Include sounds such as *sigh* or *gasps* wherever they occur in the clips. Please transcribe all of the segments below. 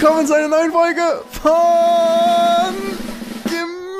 willkommen zu einer neuen Folge von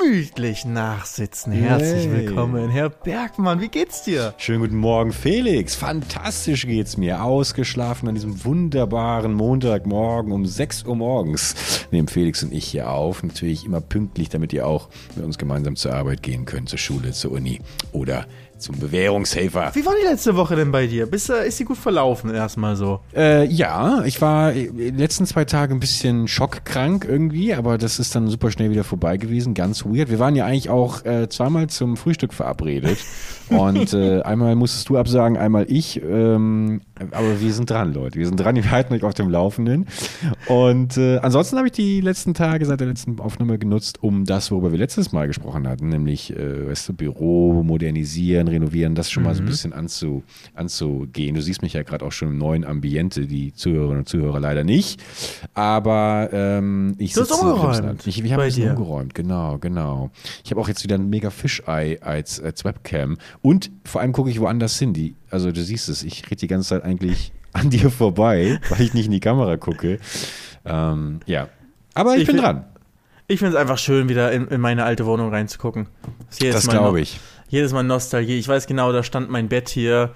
Gemütlich Nachsitzen. Herzlich Yay. willkommen, Herr Bergmann. Wie geht's dir? Schönen guten Morgen, Felix. Fantastisch geht's mir. Ausgeschlafen an diesem wunderbaren Montagmorgen um 6 Uhr morgens. Nehmen Felix und ich hier auf. Natürlich immer pünktlich, damit ihr auch mit uns gemeinsam zur Arbeit gehen könnt, zur Schule, zur Uni oder zum Bewährungshelfer. Wie war die letzte Woche denn bei dir? Bist, äh, ist sie gut verlaufen erstmal so? Äh, ja, ich war äh, die letzten zwei Tage ein bisschen schockkrank irgendwie, aber das ist dann super schnell wieder vorbei gewesen. Ganz weird. Wir waren ja eigentlich auch äh, zweimal zum Frühstück verabredet. *laughs* Und äh, einmal musstest du absagen, einmal ich. Ähm, aber wir sind dran, Leute. Wir sind dran, wir halten euch auf dem Laufenden. Und äh, ansonsten habe ich die letzten Tage seit der letzten Aufnahme genutzt, um das, worüber wir letztes Mal gesprochen hatten, nämlich äh, weißt du, Büro modernisieren, renovieren, das schon mal so ein bisschen anzu, anzugehen. Du siehst mich ja gerade auch schon im neuen Ambiente, die Zuhörerinnen und Zuhörer leider nicht. Aber ähm, ich sitze umgeräumt Ich, ich habe dir. umgeräumt, genau, genau. Ich habe auch jetzt wieder ein mega Fischei als, als Webcam. Und vor allem gucke ich woanders hin. Die, also du siehst es, ich rede die ganze Zeit eigentlich *laughs* an dir vorbei, weil ich nicht in die Kamera gucke. Ähm, ja. Aber ich, Ich bin dran. Ich finde es einfach schön, wieder in, in meine alte Wohnung reinzugucken. Das glaube ich. Jedes Mal Nostalgie. Ich weiß genau, da stand mein Bett hier.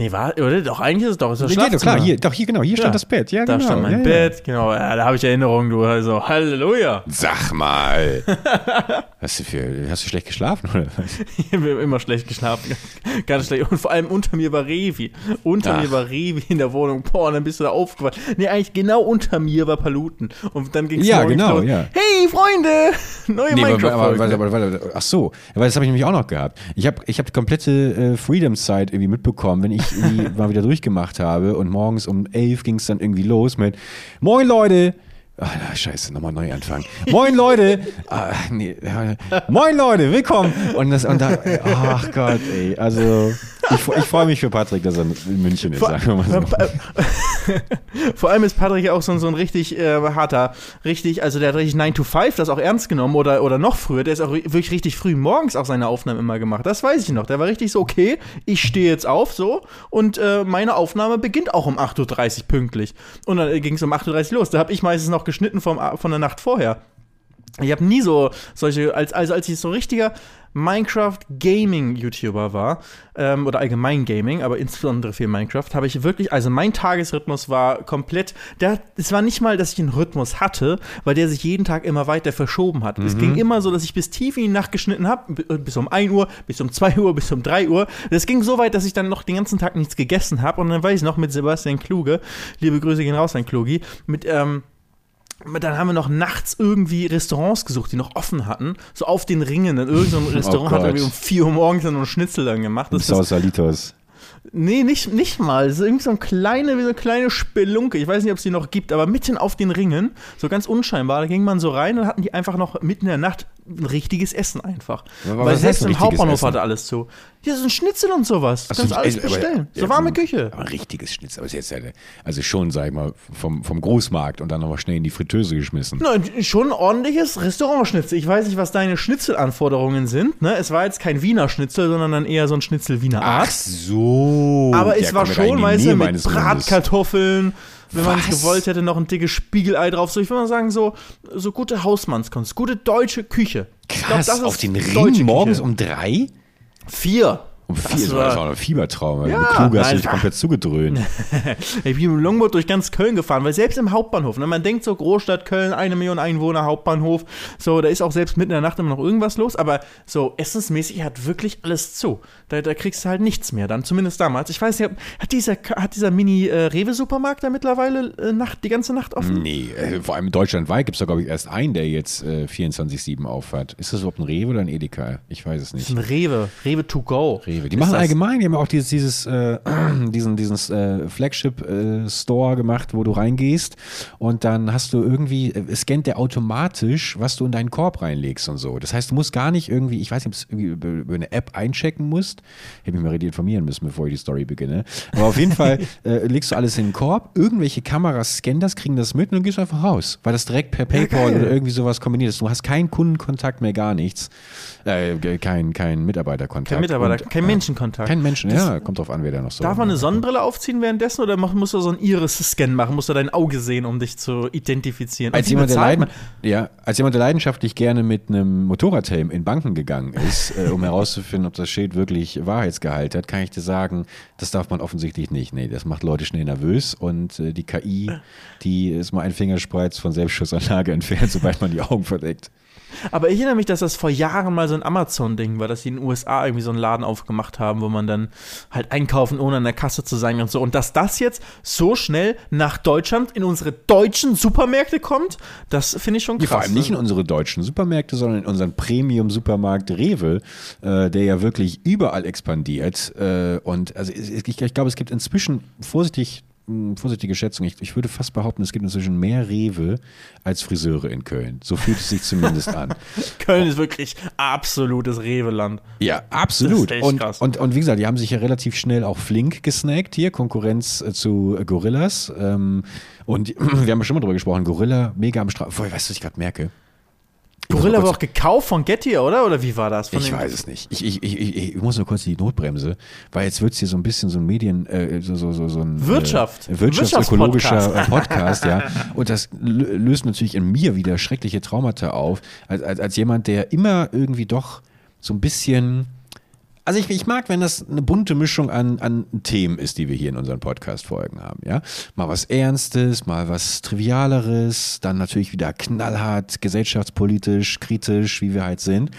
Nee, war, oder? Doch, eigentlich ist es doch. Ist das Ja, doch, Schlafzimmer. klar, hier, doch, hier genau, hier Ja. stand das Bett. Ja, Da genau. stand mein ja, ja. Bett, genau. Ja, da habe ich Erinnerungen, du. Also, Halleluja. Sag mal. *laughs* hast, du für, hast du schlecht geschlafen oder was? Ich habe immer schlecht geschlafen. *laughs* Ganz schlecht. Und vor allem unter mir war Revi. Unter Ach. mir war Revi in der Wohnung. Boah, und dann bist du da aufgewacht. Nee, eigentlich genau unter mir war Paluten. Und dann ging es Ja, genau, ja. Hey, Freunde! *laughs* Neue Nee, Minecraft-Folge. aber, aber, aber, ach so, weil das habe ich nämlich auch noch gehabt. Ich habe ich hab die komplette äh, Freedom-Zeit irgendwie mitbekommen, wenn ich irgendwie mal wieder durchgemacht habe und morgens um elf ging es dann irgendwie los mit Moin Leute! Ah, na, scheiße, nochmal neu anfangen. Moin Leute! Ah, nee, Moin Leute, willkommen! Und das, und da, ach Gott, ey, also ich, ich freue mich für Patrick, dass er in München ist, Vor, sagen wir mal so. *laughs* vor allem ist Patrick ja auch so, ein- so ein richtig äh, harter, richtig, also der hat richtig 9 to 5 das auch ernst genommen oder, oder noch früher. Der ist auch wirklich richtig früh morgens auch seine Aufnahmen immer gemacht. Das weiß ich noch. Der war richtig so, okay, ich stehe jetzt auf so und äh, meine Aufnahme beginnt auch um 8.30 Uhr pünktlich. Und dann ging es um 8.30 Uhr los. Da habe ich meistens noch geschnitten vom, von der Nacht vorher. Ich habe nie so solche, als, also als ich so richtiger Minecraft-Gaming-YouTuber war, ähm, oder allgemein Gaming, aber insbesondere für Minecraft, habe ich wirklich, also mein Tagesrhythmus war komplett, der, es war nicht mal, dass ich einen Rhythmus hatte, weil der sich jeden Tag immer weiter verschoben hat. Es ging immer so, dass ich bis tief in die Nacht geschnitten habe, bis um 1 Uhr, bis um 2 Uhr, *laughs* bis um 3 Uhr. Das ging so weit, dass ich dann noch den ganzen Tag nichts gegessen habe und dann weiß ich noch mit Sebastian Kluge, liebe Grüße gehen raus an Klugi, mit, ähm, dann haben wir noch nachts irgendwie Restaurants gesucht, die noch offen hatten. So auf den Ringen. Dann irgend so ein *laughs* Restaurant hat Gott. irgendwie um 4 Uhr morgens dann noch einen Schnitzel dann gemacht. Das ist, Salitos. nee, nicht, nicht mal. Das ist irgendwie so eine kleine, wie so eine kleine Spelunke. Ich weiß nicht, ob es die noch gibt, aber mitten auf den Ringen, so ganz unscheinbar, da ging man so rein und hatten die einfach noch mitten in der Nacht ein richtiges Essen einfach. Aber Weil selbst im Hauptbahnhof Essen? hatte alles zu. Hier ist ein Schnitzel und sowas. Du Ach so, kannst alles aber- bestellen. ja, so warme Küche. Aber ein richtiges Schnitzel. Aber ist jetzt eine, also schon, sag ich mal, vom, vom Großmarkt und dann nochmal schnell in die Fritteuse geschmissen. Na, schon ein ordentliches Restaurantschnitzel. Ich weiß nicht, was deine Schnitzelanforderungen sind. Ne? Es war jetzt kein Wiener Schnitzel, sondern dann eher so ein Schnitzel Wiener Art. Ach so. Aber Ja, es war komm, schon, weißt du, mit. Bratkartoffeln. Wenn man es gewollt hätte, noch ein dickes Spiegelei drauf. So, ich würde mal sagen, so, so gute Hausmannskunst, gute deutsche Küche. Glaub, Krass, ist auf den Ring morgens um drei? Vier. Um Das war- das war ein Fiebertraum. Ja, Kluge hast du dich komplett zugedröhnt. *laughs* Ich bin mit dem Longboard durch ganz Köln gefahren, weil selbst im Hauptbahnhof, ne, man denkt so Großstadt Köln, eine Million Einwohner, Hauptbahnhof, so, da ist auch selbst mitten in der Nacht immer noch irgendwas los, aber so essensmäßig hat wirklich alles zu. Da, da kriegst du halt nichts mehr dann, zumindest damals. Ich weiß nicht, hat dieser, hat dieser Mini-Rewe-Supermarkt da mittlerweile äh, Nacht, die ganze Nacht offen? Nee, äh, vor allem deutschlandweit gibt es da, glaube ich, erst einen, der jetzt äh, 24-7 aufhat. Ist das überhaupt ein Rewe oder ein Edeka? Ich weiß es Das ist nicht. ein Rewe, Rewe to go. Rewe. Die Ist machen das- allgemein, die haben auch dieses, dieses äh, *clears throat* diesen, diesen äh, Flagship-Store gemacht, wo du reingehst und dann hast du irgendwie, äh, scannt der automatisch, was du in deinen Korb reinlegst und so. Das heißt, du musst gar nicht irgendwie, ich weiß nicht, ob es irgendwie über, eine App einchecken musst. Hätte mich mal richtig informieren müssen, bevor ich die Story beginne. Aber auf jeden Fall *laughs* äh, legst du alles in den Korb, irgendwelche Kameras scannen das, kriegen das mit und dann gehst du einfach raus, weil das direkt per PayPal geil. oder irgendwie sowas kombiniert ist. Du hast keinen Kundenkontakt mehr, gar nichts. Äh, kein, kein Mitarbeiterkontakt. Kein Mitarbeiter, Und, kein äh, Menschenkontakt. Kein Menschen, ja, kommt drauf an, wer da noch so. Darf man eine Sonnenbrille aufziehen währenddessen oder musst du so einen Iris-Scan machen? Musst du dein Auge sehen, um dich zu identifizieren? Als jemand, der leiden, ja, als jemand, der leidenschaftlich gerne mit einem Motorradhelm in Banken gegangen ist, äh, um herauszufinden, ob das Schild wirklich Wahrheitsgehalt hat, kann ich dir sagen, das darf man offensichtlich nicht. Nee, das macht Leute schnell nervös und äh, die KI, die ist mal ein Fingerspreiz von Selbstschussanlage *laughs* entfernt, sobald man die Augen verdeckt. Aber ich erinnere mich, dass das vor Jahren mal so ein Amazon-Ding war, dass sie in den USA irgendwie so einen Laden aufgemacht haben, wo man dann halt einkaufen, ohne an der Kasse zu sein und so. Und dass das jetzt so schnell nach Deutschland in unsere deutschen Supermärkte kommt, das finde ich schon krass. Ja, vor allem nicht in ne? unsere deutschen Supermärkte, sondern in unseren Premium-Supermarkt Rewe, äh, der ja wirklich überall expandiert. Äh, und also ich, ich glaube, es gibt inzwischen vorsichtig mh, vorsichtige Schätzung, ich, ich würde fast behaupten, es gibt inzwischen mehr Rewe als Friseure in Köln. So fühlt es sich zumindest an. *laughs* Köln ist wirklich absolutes Rewe-Land. Ja, absolut. Und. Und, und wie gesagt, die haben sich ja relativ schnell auch flink gesnackt hier, Konkurrenz äh, zu äh, Gorillas. Ähm, und *clears throat* wir haben ja schon mal drüber gesprochen, Gorilla, mega am Strahl. Weißt du, was ich gerade merke? Gorilla war auch gekauft von Getty, oder? Oder wie war das? Von Ich weiß es nicht. Ich, ich, ich, ich, muss nur kurz die Notbremse, weil jetzt wird es hier so ein bisschen so ein Medien, äh, so, so, so, so ein Wirtschaft. äh, wirtschaftsökologischer äh, Podcast, ja. *laughs* Und das lö- löst natürlich in mir wieder schreckliche Traumata auf, als, als, als jemand, der immer irgendwie doch so ein bisschen. Also ich, ich mag, wenn das eine bunte Mischung an, an Themen ist, die wir hier in unseren Podcast-Folgen haben, ja. Mal was Ernstes, mal was Trivialeres, dann natürlich wieder knallhart, gesellschaftspolitisch, kritisch, wie wir halt sind.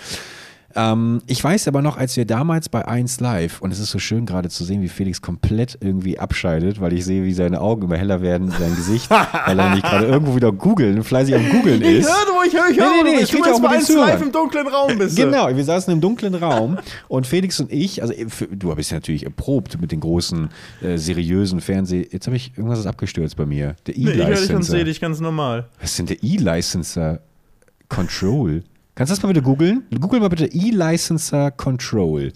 Ähm, ich weiß aber noch, als wir damals bei 1 Live, und es ist so schön gerade zu sehen, wie Felix komplett irgendwie abscheidet, weil ich sehe, wie seine Augen immer heller werden, sein Gesicht, *laughs* weil er nicht gerade irgendwo wieder googeln, fleißig am Googeln Ich ist. höre, wo ich höre, ich höre, Nee, nee, nee, ich bist rede auch mit den eins live Zuhörern. im dunklen Raum bist. du. Genau, wir saßen im dunklen Raum und Felix und ich, also für, du bist ja natürlich erprobt mit den großen, äh, seriösen Fernseh... Jetzt habe ich irgendwas ist abgestürzt bei mir. Der Nee, ich höre dich und E-Licenser. sehe dich ganz normal. Was ist denn der E-Licenser Control? Kannst du das mal bitte googeln? Google mal bitte E-Licenser Control.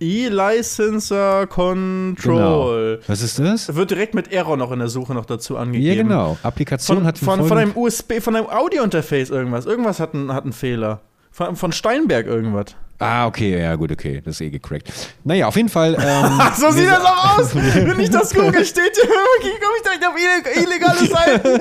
E-Licenser Control. Genau. Was ist das? Wird direkt mit Error noch in der Suche noch dazu angegeben. Ja, genau. Applikation Von, hat von, von einem USB, von einem Audio-Interface irgendwas. Irgendwas hat einen, hat einen Fehler. Von, von Steinberg irgendwas. Ah, okay, ja, gut, okay. Das ist eh gecrackt. Naja, auf jeden Fall. Ähm, *laughs* So sieht das auch aus. *laughs* Wenn ich das google, steht hier irgendwie, komme ich direkt auf illeg- illegale Seiten.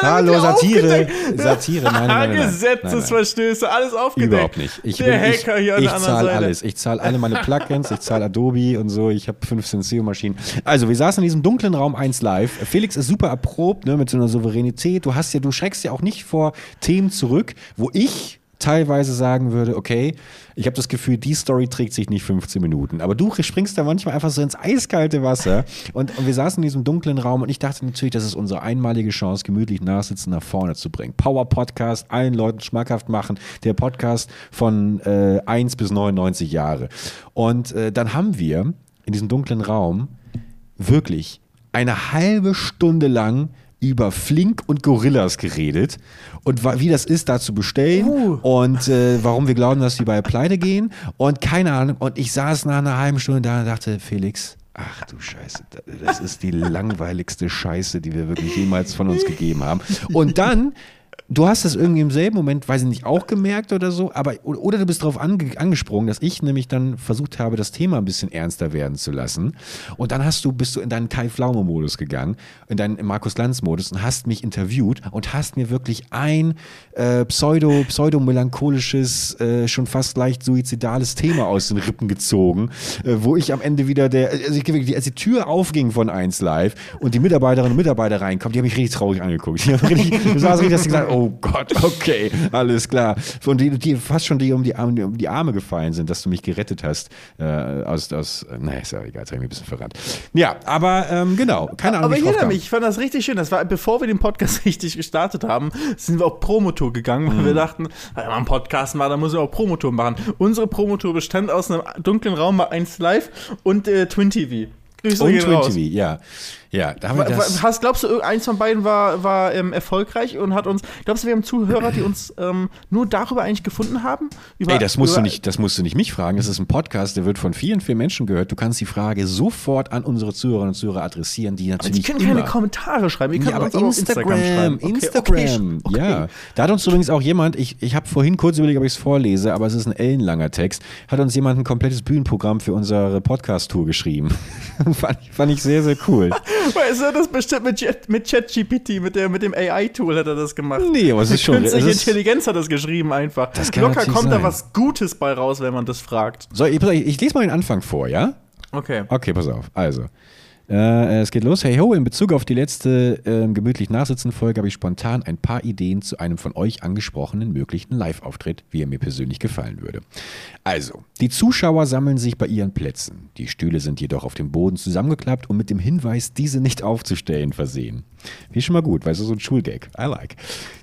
*laughs* Hallo, Satire. Satire, nein, nein, nein, nein. Gesetzesverstöße, alles aufgedeckt. Überhaupt nicht. Ich, Der bin- Hacker ich, hier an ich der anderen zahle Seite. alles. Ich zahle alle meine Plugins, ich zahle Adobe und so. Ich habe 15 SEO-Maschinen. Also, wir saßen in diesem dunklen Raum 1 live. Felix ist super erprobt, ne, mit so einer Souveränität. Du hast ja, du schreckst ja auch nicht vor Themen zurück, wo ich teilweise sagen würde, okay, ich habe das Gefühl, die Story trägt sich nicht 15 Minuten. Aber du springst da manchmal einfach so ins eiskalte Wasser. Und, und wir saßen in diesem dunklen Raum und ich dachte natürlich, das ist unsere einmalige Chance, gemütlich nachsitzen nach vorne zu bringen. Power Podcast, allen Leuten schmackhaft machen. Der Podcast von äh, 1 bis 99 Jahre. Und äh, dann haben wir in diesem dunklen Raum wirklich eine halbe Stunde lang über Flink und Gorillas geredet und wie das ist, da zu bestellen Uh. und äh, warum wir glauben, dass die bei Pleite gehen und keine Ahnung. Und ich saß nach einer halben Stunde da und dachte, Felix, ach du Scheiße, da- das ist die *laughs* langweiligste Scheiße, die wir wirklich jemals von uns gegeben haben. Und dann Du hast das irgendwie im selben Moment, weiß ich nicht, auch gemerkt oder so, aber oder, du bist darauf ange, angesprungen, dass ich nämlich dann versucht habe, das Thema ein bisschen ernster werden zu lassen. Und dann hast du, bist du in deinen Kai Pflaume-Modus gegangen, in deinen Markus Lanz-Modus und hast mich interviewt und hast mir wirklich ein äh, pseudo, pseudo-melancholisches, äh, schon fast leicht suizidales Thema aus den Rippen gezogen, äh, wo ich am Ende wieder der, also ich, als die Tür aufging von 1 Live und die Mitarbeiterinnen und Mitarbeiter reinkommen, die haben mich richtig traurig angeguckt. *laughs* Die haben richtig, du saß richtig, dass sie gesagt, oh Gott, *laughs* okay, alles klar. Und die, die fast schon die um die, Arme, um die Arme gefallen sind, dass du mich gerettet hast. Äh, aus, aus, naja, ist ja egal, jetzt habe ich mich ein bisschen verrannt. Ja, aber ähm, genau, keine Ahnung. Aber ich erinnere mich, ich fand das richtig schön. Das war, bevor wir den Podcast *laughs* richtig gestartet haben, sind wir auf Promotour gegangen, weil Mhm. wir dachten, wenn man einen Podcast macht, dann müssen wir auch Promotour machen. Unsere Promotour bestand aus einem dunklen Raum bei 1 Live und äh, Twin TV. Grüße Und Twin raus. TV, ja. Ja, da haben wir das. Hast, glaubst du, eins von beiden war, war ähm, erfolgreich und hat uns. Glaubst du, wir haben Zuhörer, die uns ähm, nur darüber eigentlich gefunden haben? Über, Ey, das musst, du über- nicht, das musst du nicht mich fragen. Das ist ein Podcast, der wird von vielen, vielen Menschen gehört. Du kannst die Frage sofort an unsere Zuhörerinnen und Zuhörer adressieren, die Die natürlich können immer keine Kommentare schreiben. Ihr könnt Ja, aber auf Instagram, schreiben. Okay, Instagram, okay, okay. ja. Da hat uns übrigens auch jemand, ich, ich habe vorhin kurz überlegt, ob ich es vorlese, aber es ist ein ellenlanger Text, hat uns jemand ein komplettes Bühnenprogramm für unsere Podcast-Tour geschrieben. *laughs* fand, ich- fand ich sehr, sehr cool. *laughs* Weißt du, das bestimmt mit, mit ChatGPT, mit, der- mit dem AI-Tool hat er das gemacht. Nee, aber es ist schon. Künstliche ist, Intelligenz hat das geschrieben einfach. Das kann Locker kommt da sein. was Gutes bei raus, wenn man das fragt. so, ich, ich lese mal den Anfang vor, ja? Okay. Okay, pass auf. Also, äh, es geht los. Hey ho, in Bezug auf die letzte ähm, gemütlich Nachsitzen-Folge habe ich spontan ein paar Ideen zu einem von euch angesprochenen möglichen Live-Auftritt, wie er mir persönlich gefallen würde. Also, die Zuschauer sammeln sich bei ihren Plätzen. Die Stühle sind jedoch auf dem Boden zusammengeklappt und mit dem Hinweis, diese nicht aufzustellen, versehen. Wie schon mal gut, weißt du, so ein Schulgag. I like.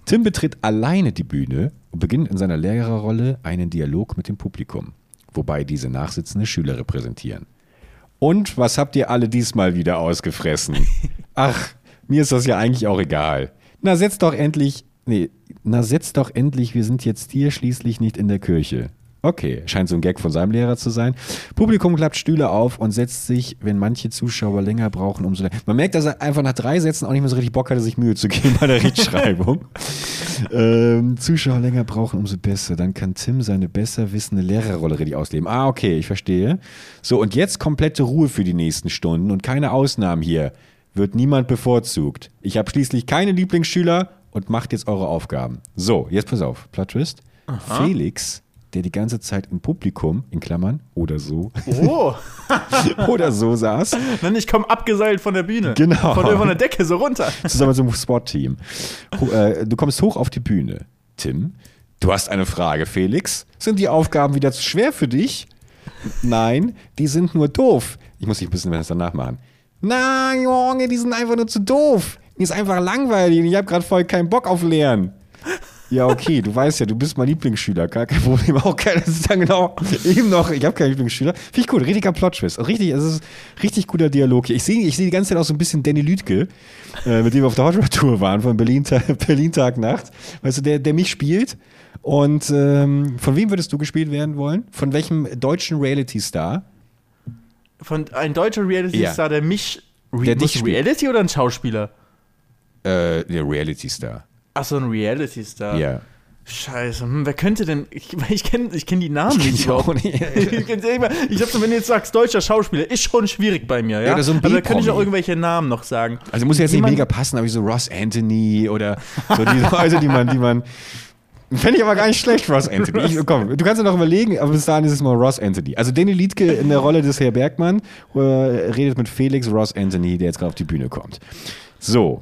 Tim betritt alleine die Bühne und beginnt in seiner Lehrerrolle einen Dialog mit dem Publikum, wobei diese nachsitzende Schüler repräsentieren. Und was habt ihr alle diesmal wieder ausgefressen? *laughs* Ach, mir ist das ja eigentlich auch egal. Na, setzt doch endlich. Nee, na, setzt doch endlich, wir sind jetzt hier schließlich nicht in der Kirche. Okay, scheint so ein Gag von seinem Lehrer zu sein. Publikum klappt Stühle auf und setzt sich, wenn manche Zuschauer länger brauchen, umso länger. Man merkt, dass er einfach nach drei Sätzen auch nicht mehr so richtig Bock hatte, sich Mühe zu geben bei der Rechtschreibung. *laughs* ähm, Zuschauer länger brauchen, umso besser. Dann kann Tim seine besser wissende Lehrerrolle richtig ausleben. Ah, okay, ich verstehe. So, und jetzt komplette Ruhe für die nächsten Stunden und keine Ausnahmen hier. Wird niemand bevorzugt. Ich habe schließlich keine Lieblingsschüler und macht jetzt eure Aufgaben. So, jetzt pass auf. Plot Twist. Felix, der die ganze Zeit im Publikum, in Klammern, oder so, Oh, *laughs* oder so saß, *laughs* Nein, ich komme abgeseilt von der Bühne. Genau. Von, der- von der Decke so runter. *laughs* zusammen mit so einem Sport-Team. Äh, Du kommst hoch auf die Bühne. Tim, du hast eine Frage, Felix. Sind die Aufgaben wieder zu schwer für dich? Nein, die sind nur doof. Ich muss dich ein bisschen was danach machen. Na, Junge, die sind einfach nur zu doof. Die ist einfach langweilig und ich habe gerade voll keinen Bock auf Lernen. Ja, okay, du weißt ja, du bist mein Lieblingsschüler, gar kein Problem. *laughs* Auch kein, das ist dann genau eben noch, ich habe keinen Lieblingsschüler. Finde ich gut, richtiger Plot-Twist. Richtig, es ist richtig guter Dialog hier. Ich sehe ich seh die ganze Zeit auch so ein bisschen Danny Lüdke, äh, mit dem wir auf der Hot Rod Tour waren, von Berlin, *laughs* Berlin Tag Nacht. Weißt du, der, der mich spielt. Und ähm, von wem würdest du gespielt werden wollen? Von welchem deutschen Reality-Star? Von ein deutscher Reality-Star, der mich. Der muss dich. Reality oder ein Schauspieler? Äh, der Reality-Star. Achso, ein Reality-Star. Ja. Scheiße, hm, wer könnte denn. Ich, *laughs* ich kenne ich kenn die Namen nicht. Ich auch überhaupt. nicht. *laughs* ich ich glaube, wenn du jetzt sagst, deutscher Schauspieler, ist schon schwierig bei mir, ja. Ja, oder so ein Aber da könnte ich auch irgendwelche Namen noch sagen. Also muss jetzt nicht Jemand- mega passen, aber wie so Ross Anthony oder so die Leute, die man, die man. Fände ich aber gar nicht schlecht, Ross Anthony. Ich, komm, du kannst ja noch überlegen, aber bis dahin ist es mal Ross Anthony. Also Danny Liedke in der Rolle des Herr Bergmann redet mit Felix Ross Anthony, der jetzt gerade auf die Bühne kommt. So,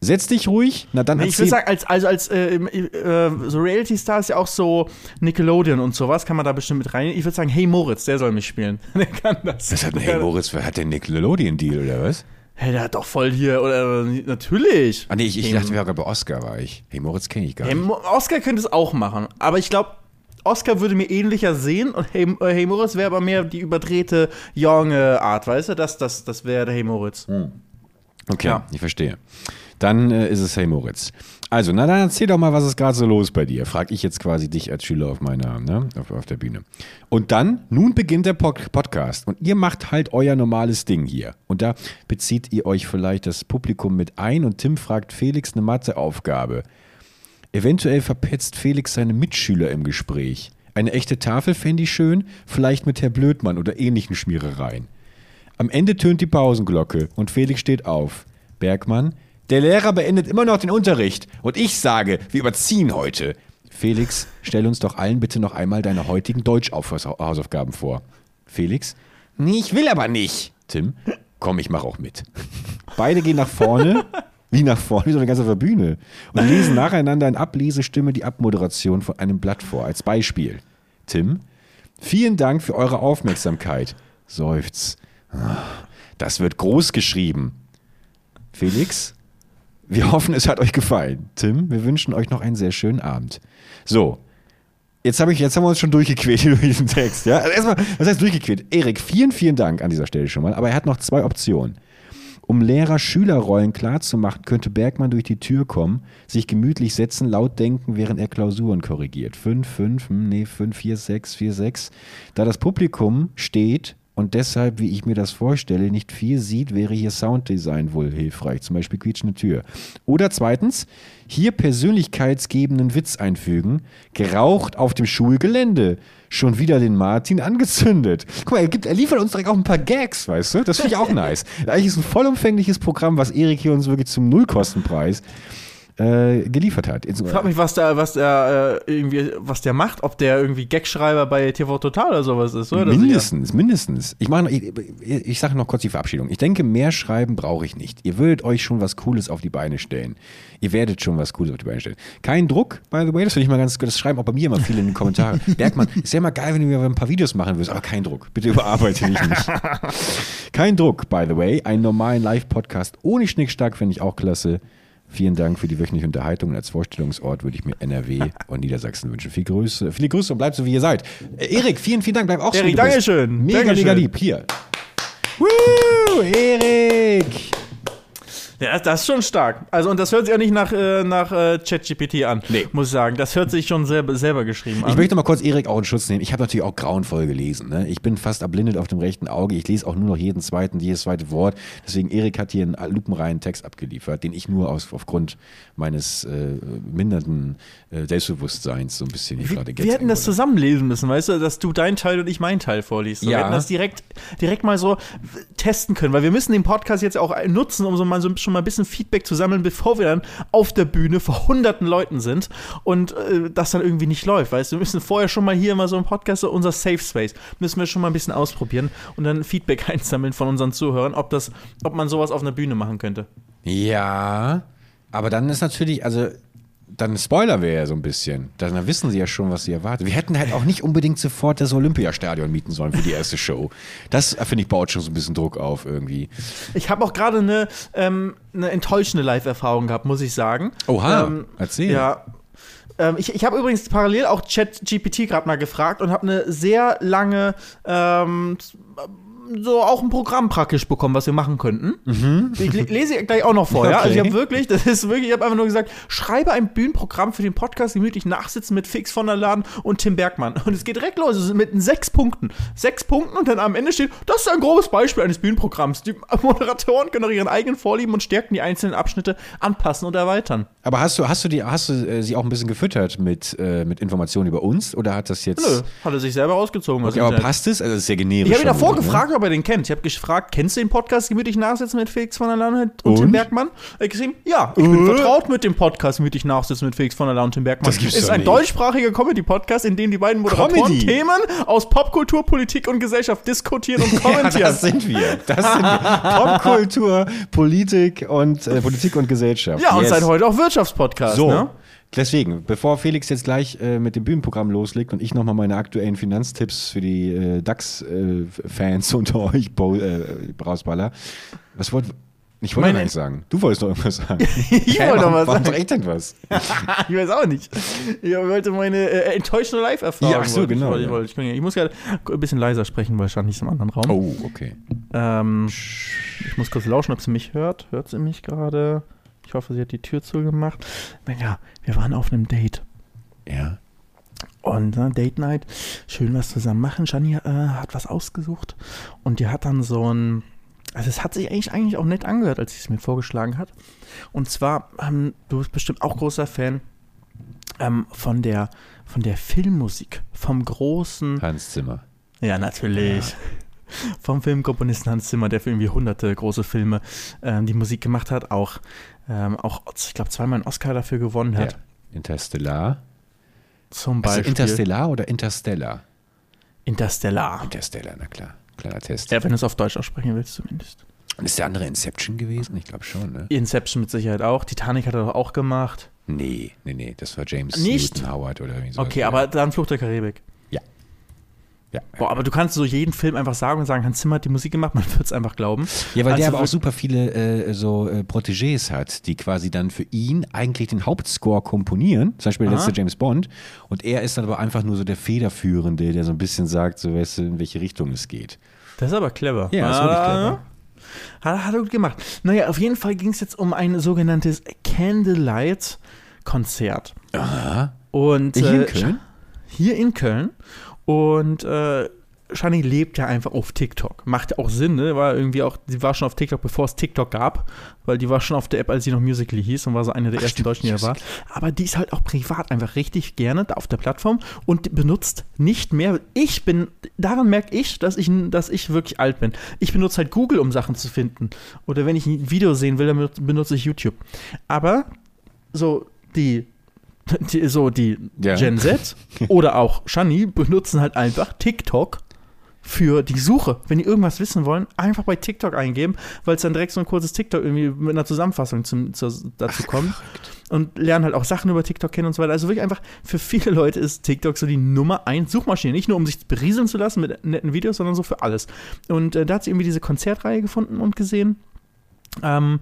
setz dich ruhig. Na dann Ich erzähl- würde sagen, als, also als äh, äh, so Reality-Star ist ja auch so Nickelodeon und sowas, kann man da bestimmt mit rein. Ich würde sagen, hey Moritz, der soll mich spielen. *laughs* der kann das. Was hat denn, hey Moritz, wer hat denn Nickelodeon-Deal oder was? Hey, der hat doch voll hier, oder natürlich. Ah nee, ich, ich Hey, dachte, wir waren bei Oscar war ich. Hey Moritz kenne ich gar nicht. Oscar könnte es auch machen, aber ich glaube, Oscar würde mir ähnlicher sehen und Hey, äh, hey Moritz wäre aber mehr die überdrehte, junge Art, weißt du? Das, das, das wäre der Hey Moritz. Okay, Ja. ich verstehe. Dann äh, ist es Hey Moritz. Also, na dann erzähl doch mal, was ist gerade so los bei dir? Frag ich jetzt quasi dich als Schüler auf meiner, ne, auf, auf der Bühne. Und dann, nun beginnt der Pod Podcast und ihr macht halt euer normales Ding hier. Und da bezieht ihr euch vielleicht das Publikum mit ein und Tim fragt Felix eine Matheaufgabe. Eventuell verpetzt Felix seine Mitschüler im Gespräch. Eine echte Tafel fände ich schön, vielleicht mit Herr Blödmann oder ähnlichen Schmierereien. Am Ende tönt die Pausenglocke und Felix steht auf. Bergmann, der Lehrer beendet immer noch den Unterricht und ich sage, wir überziehen heute. Felix, stell uns doch allen bitte noch einmal deine heutigen Deutsch-Hausaufgaben vor. Felix, nee, ich will aber nicht. Tim, komm, ich mach auch mit. Beide gehen nach vorne, *laughs* wie nach vorne, wie so eine ganze Bühne und lesen nacheinander in Ablesestimme die Abmoderation von einem Blatt vor, als Beispiel. Tim, vielen Dank für eure Aufmerksamkeit. Seufz. Ah, Das wird groß geschrieben. Felix, wir hoffen, es hat euch gefallen. Tim, wir wünschen euch noch einen sehr schönen Abend. So, Jetzt, hab ich, jetzt haben wir uns schon durchgequält *laughs* durch diesen Text. Ja? Also erstmal, was heißt durchgequält? Erik, vielen, vielen Dank an dieser Stelle schon mal. Aber er hat noch zwei Optionen. Um Lehrer-Schüler-Rollen klarzumachen, könnte Bergmann durch die Tür kommen, sich gemütlich setzen, laut denken, während er Klausuren korrigiert. 5, 5, hm, nee, 5, 4, 6, 4, 6. Da das Publikum steht und deshalb, wie ich mir das vorstelle, nicht viel sieht, wäre hier Sounddesign wohl hilfreich, zum Beispiel quietschende Tür. Oder zweitens, hier persönlichkeitsgebenden Witz einfügen, geraucht auf dem Schulgelände. Schon wieder den Martin angezündet. Guck mal, er, gibt, er liefert uns direkt auch ein paar Gags, weißt du? Das finde ich auch *laughs* nice. Eigentlich ist ein vollumfängliches Programm, was Erik hier uns wirklich zum Nullkostenpreis äh, geliefert hat. Ich frage mich, was der, was der äh, irgendwie, was der macht, ob der irgendwie Gagschreiber bei TV Total oder sowas ist, oder? Mindestens, mindestens. Ich meine, ich, ich sage noch kurz die Verabschiedung. Ich denke, mehr Schreiben brauche ich nicht. Ihr würdet euch schon was Cooles auf die Beine stellen. Ihr werdet schon was Cooles auf die Beine stellen. Kein Druck, by the way, das finde ich mal ganz gut. Das schreiben auch bei mir immer viele in den Kommentaren. *laughs* Bergmann, ist ja mal geil, wenn du mir ein paar Videos machen würdest, aber kein Druck. Bitte überarbeite mich nicht. *laughs* kein Druck, by the way. Einen normalen Live-Podcast ohne Schnickschnack finde ich auch klasse. Vielen Dank für die wöchentliche Unterhaltung. Und als Vorstellungsort würde ich mir NRW und Niedersachsen wünschen. Viel Grüße, viele Grüße und bleibt so, wie ihr seid. Äh, Erik, vielen, vielen Dank. Bleib auch Erik, so. Erik, Dankeschön. Mega, Dankeschön. mega lieb. Hier. Woo, Erik. Ja, das ist schon stark. Also, und das hört sich auch nicht nach, äh, nach äh, ChatGPT an, nee. muss ich sagen. Das hört sich schon selber, selber geschrieben an. Ich möchte mal kurz Erik auch in Schutz nehmen. Ich habe natürlich auch grauenvoll gelesen. Ne? Ich bin fast erblindet auf dem rechten Auge. Ich lese auch nur noch jeden zweiten, jedes zweite Wort. Deswegen, Erik hat hier einen lupenreinen Text abgeliefert, den ich nur aus, aufgrund meines äh, mindernden äh, Selbstbewusstseins so ein bisschen hier gerade Wir hätten das zusammenlesen müssen, weißt du, dass du deinen Teil und ich meinen Teil vorliest. So, ja. Wir hätten das direkt, direkt mal so testen können, weil wir müssen den Podcast jetzt auch nutzen, um so mal so schon mal ein bisschen Feedback zu sammeln, bevor wir dann auf der Bühne vor hunderten Leuten sind und äh, das dann irgendwie nicht läuft, weißt du. Wir müssen vorher schon mal hier mal so ein Podcast, so unser Safe Space, müssen wir schon mal ein bisschen ausprobieren und dann Feedback *laughs* einsammeln von unseren Zuhörern, ob das, ob man sowas auf einer Bühne machen könnte. Ja, aber dann ist natürlich, also dann Spoiler wäre ja so ein bisschen. Dann wissen sie ja schon, was sie erwartet. Wir hätten halt auch nicht unbedingt sofort das Olympiastadion mieten sollen für die erste Show. Das, äh, finde ich, baut schon so ein bisschen Druck auf irgendwie. Ich habe auch gerade eine, ähm, eine enttäuschende Live-Erfahrung gehabt, muss ich sagen. Oha, ähm, erzähl. Ja, ähm, ich ich habe übrigens parallel auch ChatGPT gerade mal gefragt und habe eine sehr lange ähm, so auch ein Programm praktisch bekommen, was wir machen könnten. Mhm. Ich lese gleich auch noch vor, okay. ja. Also ich habe wirklich, das ist wirklich, ich habe einfach nur gesagt, schreibe ein Bühnenprogramm für den Podcast gemütlich nachsitzen mit Fix von der Laden und Tim Bergmann. Und es geht direkt los, mit sechs Punkten. Sechs Punkten und dann am Ende steht, das ist ein grobes Beispiel eines Bühnenprogramms. Die Moderatoren können ihre eigenen Vorlieben und Stärken die einzelnen Abschnitte anpassen und erweitern. Aber hast du, hast du die, hast du äh, sie auch ein bisschen gefüttert mit, äh, mit Informationen über uns oder hat das jetzt. Nö, hat er sich selber rausgezogen. Okay, aber passt es? Also das ist sehr generisch. Ich habe ihn davor ne? gefragt, ob er den kennt. Ich habe gefragt, kennst du den Podcast gemütlich nachsitzen mit Felix von der Laune und, und? Tim Bergmann? Er geschrieben, ja, ich bin äh? vertraut mit dem Podcast gemütlich nachsitzen mit Felix von der Laune und Tim Bergmann. Das ist ein nicht. deutschschbrachiger Comedy-Podcast, in dem die beiden Moderatoren Comedy. Themen aus Popkultur, Politik und Gesellschaft diskutieren und *laughs* kommentieren. ja, das sind wir. Das sind wir. *laughs* Popkultur, Politik und äh, Politik und Gesellschaft. Ja, yes. und seit heute auch Wirtschaftspodcast. So. Ne? Deswegen, bevor Felix jetzt gleich äh, mit dem Bühnenprogramm loslegt und ich nochmal meine aktuellen Finanztipps für die äh, DAX-Fans äh, *laughs* unter euch äh, rausballer, was wollt ich wollte gar nicht sagen. Du wolltest doch irgendwas sagen. *laughs* ich wollte doch was sagen. echt etwas? *laughs* ich weiß auch nicht. Ich wollte meine äh, enttäuschende Live-Erfahrung. Ja, ach so, genau. Ich, ja. ich, ich, muss ja ein bisschen leiser sprechen, weil ich stand nicht im anderen Raum. Oh, okay. Ähm, ich muss kurz lauschen, ob sie mich hört. Hört sie mich gerade? Ich hoffe, sie hat die Tür zugemacht. Ja, wir waren auf einem Date. Ja. Und äh, Date Night, schön was zusammen machen. Shani äh, hat was ausgesucht und die hat dann so ein, also es hat sich eigentlich, eigentlich auch nett angehört, als sie es mir vorgeschlagen hat. Und zwar, ähm, du bist bestimmt auch großer Fan ähm, von der von der Filmmusik, vom großen Hans Zimmer. Ja, natürlich. Ja vom Filmkomponisten Hans Zimmer, der für irgendwie hunderte große Filme ähm, die Musik gemacht hat, auch, ähm, auch ich glaube, zweimal einen Oscar dafür gewonnen hat. Ja. Interstellar. Zum Beispiel. Also Interstellar oder Interstellar? Interstellar. Interstellar, na klar. Kleiner Test. Ja, wenn du es auf Deutsch aussprechen willst, zumindest. Und ist der andere Inception gewesen? Ich glaube schon, ne? Inception mit Sicherheit auch. Titanic hat er doch auch gemacht. Nee, nee, nee. Das war James Nicht? Newton Howard oder irgendwie so. Okay, aber dann Flucht der Karibik. Ja. Boah, aber du kannst so jeden Film einfach sagen und sagen, Hans Zimmer hat die Musik gemacht, *laughs* man wird es einfach glauben. Ja, weil der Also aber auch super viele äh, so äh, Protégés hat, die quasi dann für ihn eigentlich den Hauptscore komponieren, zum Beispiel der Aha. letzte James Bond. Und er ist dann aber einfach nur so der Federführende, der so ein bisschen sagt, so weißt du, in welche Richtung es geht. Das ist aber clever. Ja, ist wirklich clever. Hat, hat er gut gemacht. Naja, auf jeden Fall ging es jetzt um ein sogenanntes Candlelight-Konzert. Aha. Und Hier in äh, Köln? Hier in Köln. Und äh, Shani lebt ja einfach auf TikTok. Macht ja auch Sinn, ne? War irgendwie auch, sie war schon auf TikTok, bevor es TikTok gab, weil die war schon auf der App, als sie noch Musically hieß und war so eine der Ach, ersten stimmt, Deutschen, die da war. Aber die ist halt auch privat einfach richtig gerne da auf der Plattform und benutzt nicht mehr. Ich bin, daran merke ich, dass ich, dass ich wirklich alt bin. Ich benutze halt Google, um Sachen zu finden. Oder wenn ich ein Video sehen will, dann benutze ich YouTube. Aber so die *laughs* die, so die Ja. Gen Z *laughs* oder auch Shani benutzen halt einfach TikTok für die Suche. Wenn die irgendwas wissen wollen, einfach bei TikTok eingeben, weil es dann direkt so ein kurzes TikTok irgendwie mit einer Zusammenfassung zum, zur, dazu kommt. Und lernen halt auch Sachen über TikTok kennen und so weiter. Also wirklich einfach, für viele Leute ist TikTok so die Nummer eins Suchmaschine. Nicht nur, um sich berieseln zu lassen mit netten Videos, sondern so für alles. Und äh, da hat sie irgendwie diese Konzertreihe gefunden und gesehen. Ähm,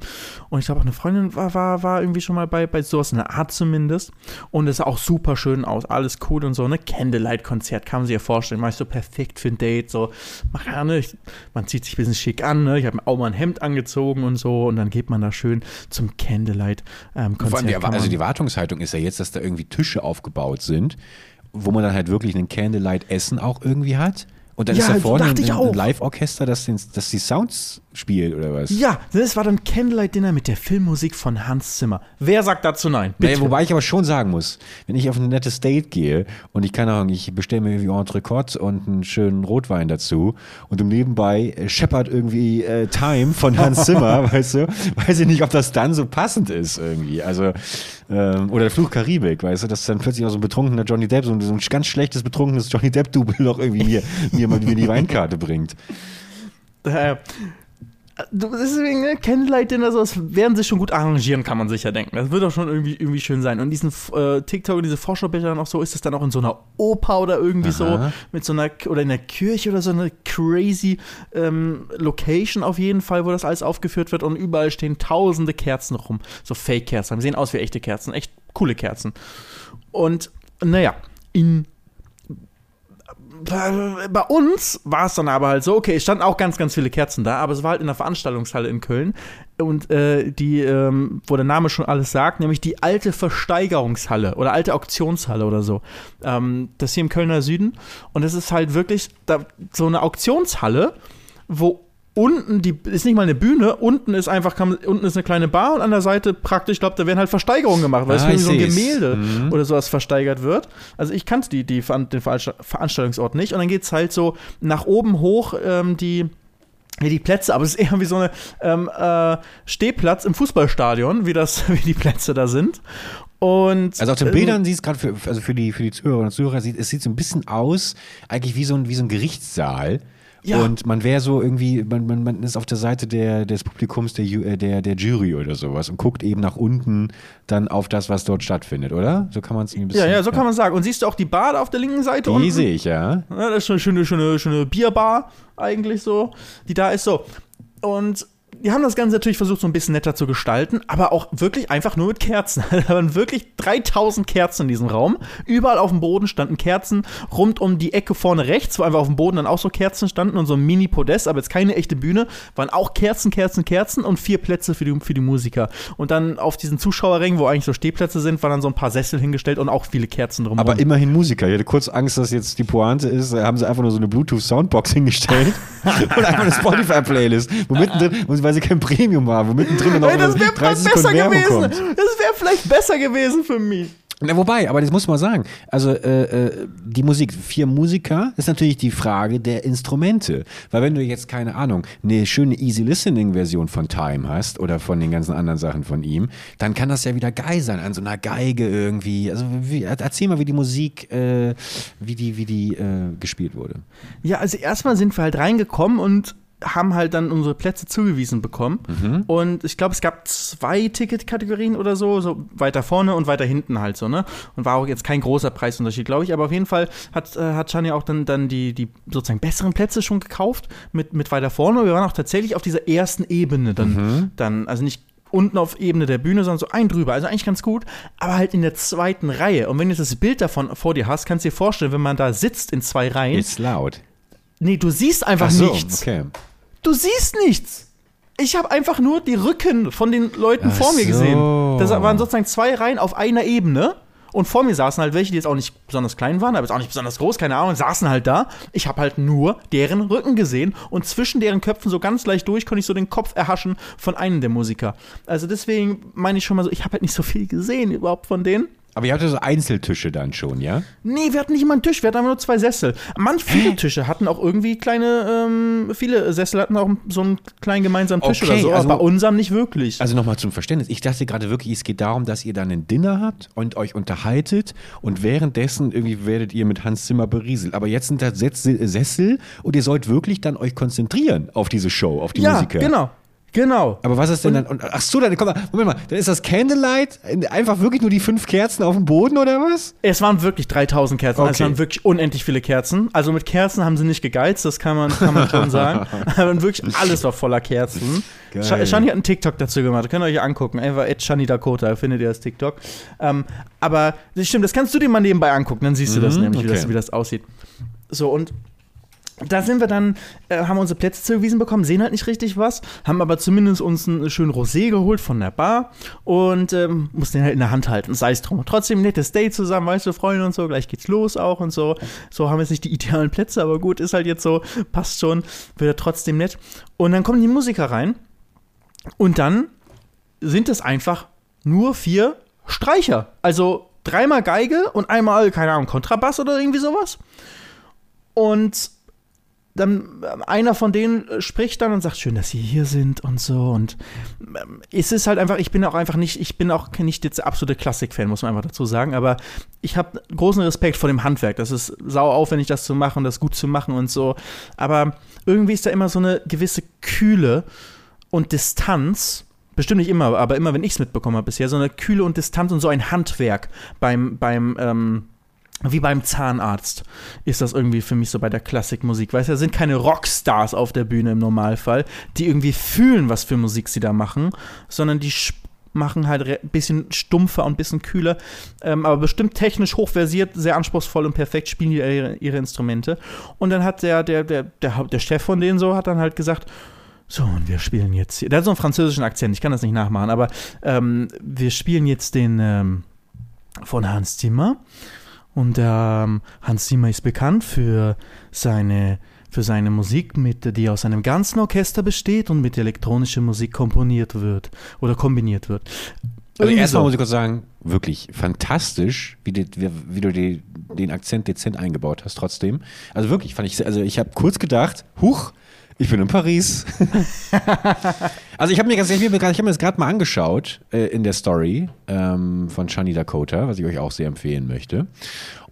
und ich glaube, auch eine Freundin war, war, war irgendwie schon mal bei, bei sowas, in der Art zumindest. Und es sah auch super schön aus, alles cool und so. Ne Candlelight-Konzert kann man sich ja vorstellen. Mach ich so perfekt für ein Date. So, mach ja, ne, ich, man zieht sich ein bisschen schick an. Ne? Ich habe mir auch mal ein Hemd angezogen und so. Und dann geht man da schön zum Candlelight-Konzert. Kann also die Wartungshaltung ist ja jetzt, dass da irgendwie Tische aufgebaut sind, wo man dann halt wirklich einen Candlelight-Essen auch irgendwie hat. Und dann Ja, ist da vorne ein, ein. Live-Orchester, das, den- das die Sounds spielt oder was? ja, das war dann Candlelight-Dinner mit der Filmmusik von Hans Zimmer. Wer sagt dazu nein? Naja, wobei ich aber schon sagen muss, wenn ich auf ein nettes Date gehe und ich keine Ahnung, ich bestelle mir irgendwie Entrecote und einen schönen Rotwein dazu und im Nebenbei äh, scheppert irgendwie äh, Time von Hans Zimmer, *laughs* weißt du, weiß ich nicht, ob das dann so passend ist irgendwie. Also, ähm, oder der Fluch Karibik, weißt du, dass dann plötzlich auch so ein betrunkener Johnny Depp, so ein, so ein ganz schlechtes, betrunkenes Johnny Depp-Double *laughs* noch irgendwie mir, mir mal die Weinkarte bringt. Äh, deswegen, ne, Candlelight-Dinner, so, das werden sich schon gut arrangieren, kann man sich ja denken. Das wird doch schon irgendwie, irgendwie schön sein. Und diesen äh, TikTok und diese Vorschaubilder dann auch so, ist es dann auch in so einer Oper oder irgendwie so, Aha. mit so einer, oder in der Kirche oder so eine crazy ähm, Location auf jeden Fall, wo das alles aufgeführt wird und überall stehen tausende Kerzen rum. So Fake-Kerzen, sehen aus wie echte Kerzen, echt coole Kerzen. Und naja, in bei uns war es dann aber halt so, okay, es standen auch ganz, ganz viele Kerzen da, aber es war halt in der Veranstaltungshalle in Köln und äh, die, ähm, wo der Name schon alles sagt, nämlich die alte Versteigerungshalle oder alte Auktionshalle oder so. Ähm, das hier im Kölner Süden und es ist halt wirklich da, so eine Auktionshalle, wo unten die ist nicht mal eine Bühne, unten ist einfach unten ist eine kleine Bar und an der Seite praktisch, ich glaube, da werden halt Versteigerungen gemacht, weil es Ah, ich so ein. Gemälde Mhm. oder sowas versteigert wird. Also ich kannte die, die, den Veranst- Veranstaltungsort nicht und dann geht es halt so nach oben hoch ähm, die die Plätze, aber es ist *laughs* eher wie so eine ähm, äh, Stehplatz im Fußballstadion, wie das, *laughs* wie die Plätze da sind. Und Also auf den ähm, Bildern sieht es gerade für, also für die, für die Zuhörerinnen und Zuhörer, sieht, es sieht so ein bisschen aus, eigentlich wie so ein, wie so ein Gerichtssaal. Ja. Und man wäre so irgendwie, man, man, man ist auf der Seite der, des Publikums der, äh, der, der Jury oder sowas und guckt eben nach unten dann auf das, was dort stattfindet, oder? So kann man es ein bisschen. ja, ja, so kann man sagen. Und siehst du auch die Bar da auf der linken Seite Die sehe ich, ja. Ja, das ist eine schöne, schöne, schöne Bierbar, eigentlich so, die da ist so. Und die haben das Ganze natürlich versucht, so ein bisschen netter zu gestalten, aber auch wirklich einfach nur mit Kerzen. *laughs* Da waren wirklich 3000 Kerzen in diesem Raum. Überall auf dem Boden standen Kerzen. Rund um die Ecke vorne rechts, wo einfach auf dem Boden dann auch so Kerzen standen und so ein Mini-Podest, aber jetzt keine echte Bühne, waren auch Kerzen, Kerzen, Kerzen und vier Plätze für die, für die Musiker. Und dann auf diesen Zuschauerrängen, wo eigentlich so Stehplätze sind, waren dann so ein paar Sessel hingestellt und auch viele Kerzen drumherum. Aber immerhin Musiker. Ich hatte kurz Angst, dass jetzt die Pointe ist, da haben sie einfach nur so eine Bluetooth-Soundbox *laughs* hingestellt *laughs* und einfach eine Spotify-Playlist, wo mittendrin, und weil sie kein Premium war, wo mittendrin noch Ey, das wäre 30 besser gewesen. kommt. Das wäre vielleicht besser gewesen für mich. Na, wobei, aber das muss man sagen. Also äh, äh, die Musik, vier Musiker, ist natürlich die Frage der Instrumente. Weil wenn du jetzt, keine Ahnung, eine schöne Easy Listening-Version von Time hast oder von den ganzen anderen Sachen von ihm, dann kann das ja wieder geil sein, an so einer Geige irgendwie. Also wie, erzähl mal, wie die Musik, äh, wie die, wie die äh, gespielt wurde. Ja, also erstmal sind wir halt reingekommen und haben halt dann unsere Plätze zugewiesen bekommen. Mhm. Und ich glaube, es gab zwei Ticketkategorien oder so, so weiter vorne und weiter hinten halt so, ne? Und war auch jetzt kein großer Preisunterschied, glaube ich. Aber auf jeden Fall hat, äh, hat Shani auch dann, dann die, die sozusagen besseren Plätze schon gekauft mit, mit weiter vorne. Wir waren auch tatsächlich auf dieser ersten Ebene dann, Mhm. dann also nicht unten auf Ebene der Bühne, sondern so ein drüber. Also eigentlich ganz gut, aber halt in der zweiten Reihe. Und wenn du das Bild davon vor dir hast, kannst du dir vorstellen, wenn man da sitzt in zwei Reihen, Ist laut. nee, du siehst einfach Ach so, nichts. okay. Du siehst nichts. Ich habe einfach nur die Rücken von den Leuten Ach vor mir so. gesehen. Das waren sozusagen zwei Reihen auf einer Ebene. Und vor mir saßen halt welche, die jetzt auch nicht besonders klein waren, aber jetzt auch nicht besonders groß, keine Ahnung, saßen halt da. Ich habe halt nur deren Rücken gesehen und zwischen deren Köpfen so ganz leicht durch konnte ich so den Kopf erhaschen von einem der Musiker. Also deswegen meine ich schon mal so, ich habe halt nicht so viel gesehen überhaupt von denen. Aber ihr hattet so Einzeltische dann schon, ja? Nee, wir hatten nicht mal einen Tisch, wir hatten einfach nur zwei Sessel. Manch viele Tische hatten auch irgendwie kleine, ähm, viele Sessel hatten auch so einen kleinen gemeinsamen Tisch Okay, oder so, also- aber bei unserem nicht wirklich. Also nochmal zum Verständnis. Ich dachte gerade wirklich, es geht darum, dass ihr dann ein Dinner habt und euch unterhaltet und währenddessen irgendwie werdet ihr mit Hans Zimmer berieselt. Aber jetzt sind da Sessel, und ihr sollt wirklich dann euch konzentrieren auf diese Show, auf die ja, Musiker. genau. Genau. Aber was ist denn dann? Und, ach so, dann komm mal, Moment mal, dann ist das Candlelight einfach wirklich nur die fünf Kerzen auf dem Boden oder was? Es waren wirklich 3000 Kerzen, also es Okay. waren wirklich unendlich viele Kerzen. Also mit Kerzen haben sie nicht gegeizt, das kann man, kann man schon sagen. *laughs* Aber wirklich alles war voller Kerzen. Geil. Sh- Shani hat einen TikTok dazu gemacht, könnt ihr euch angucken. Einfach at Shani Dakota, findet ihr das TikTok. Ähm, aber das stimmt, das kannst du dir mal nebenbei angucken, dann siehst du das Mhm, nämlich, wie, das, okay. wie das aussieht. So, und da sind wir dann, äh, haben unsere Plätze zugewiesen bekommen, sehen halt nicht richtig was, haben aber zumindest uns einen schönen Rosé geholt von der Bar und ähm, mussten den halt in der Hand halten, sei es drum. Trotzdem nettes Date zusammen, weißt du, Freunde und so, gleich geht's los auch und so. So haben wir jetzt nicht die idealen Plätze, aber gut, ist halt jetzt so, passt schon, wird trotzdem nett. Und dann kommen die Musiker rein und dann sind es einfach nur vier Streicher. Also dreimal Geige und einmal, keine Ahnung, Kontrabass oder irgendwie sowas. Und dann äh, einer von denen äh, spricht dann und sagt, schön, dass Sie hier sind und so. Und ähm, es ist halt einfach, ich bin auch einfach nicht, ich bin auch nicht jetzt absolute Klassik-Fan, muss man einfach dazu sagen, aber ich habe großen Respekt vor dem Handwerk. Das ist sau aufwendig, das zu machen, das gut zu machen und so. Aber irgendwie ist da immer so eine gewisse Kühle und Distanz. Bestimmt nicht immer, aber immer, wenn ich es mitbekommen habe bisher, so eine Kühle und Distanz und so ein Handwerk beim, beim, ähm, wie beim Zahnarzt ist das irgendwie für mich so bei der Klassikmusik. Weißt du, da sind keine Rockstars auf der Bühne im Normalfall, die irgendwie fühlen, was für Musik sie da machen, sondern die machen halt ein bisschen stumpfer und ein bisschen kühler, ähm, aber bestimmt technisch hochversiert, sehr anspruchsvoll und perfekt spielen die ihre, ihre Instrumente. Und dann hat der, der, der, der, der Chef von denen so, hat dann halt gesagt, so, und wir spielen jetzt hier. Der hat so einen französischen Akzent, ich kann das nicht nachmachen, aber ähm, wir spielen jetzt den ähm, von Hans Zimmer. Und ähm, Hans Zimmer ist bekannt für seine, für seine Musik, mit, die aus einem ganzen Orchester besteht und mit elektronischer Musik komponiert wird oder kombiniert wird. Also Irgendwie erstmal so. muss ich kurz sagen, wirklich fantastisch, wie, die, wie, wie du die, den Akzent dezent eingebaut hast trotzdem. Also wirklich fand ich, sehr- also ich habe kurz gedacht, huch, ich bin in Paris. *laughs* also ich habe mir, ganz- ich hab mir, das gerade mal angeschaut äh, in der Story ähm, von Shani Dakota, was ich euch auch sehr empfehlen möchte.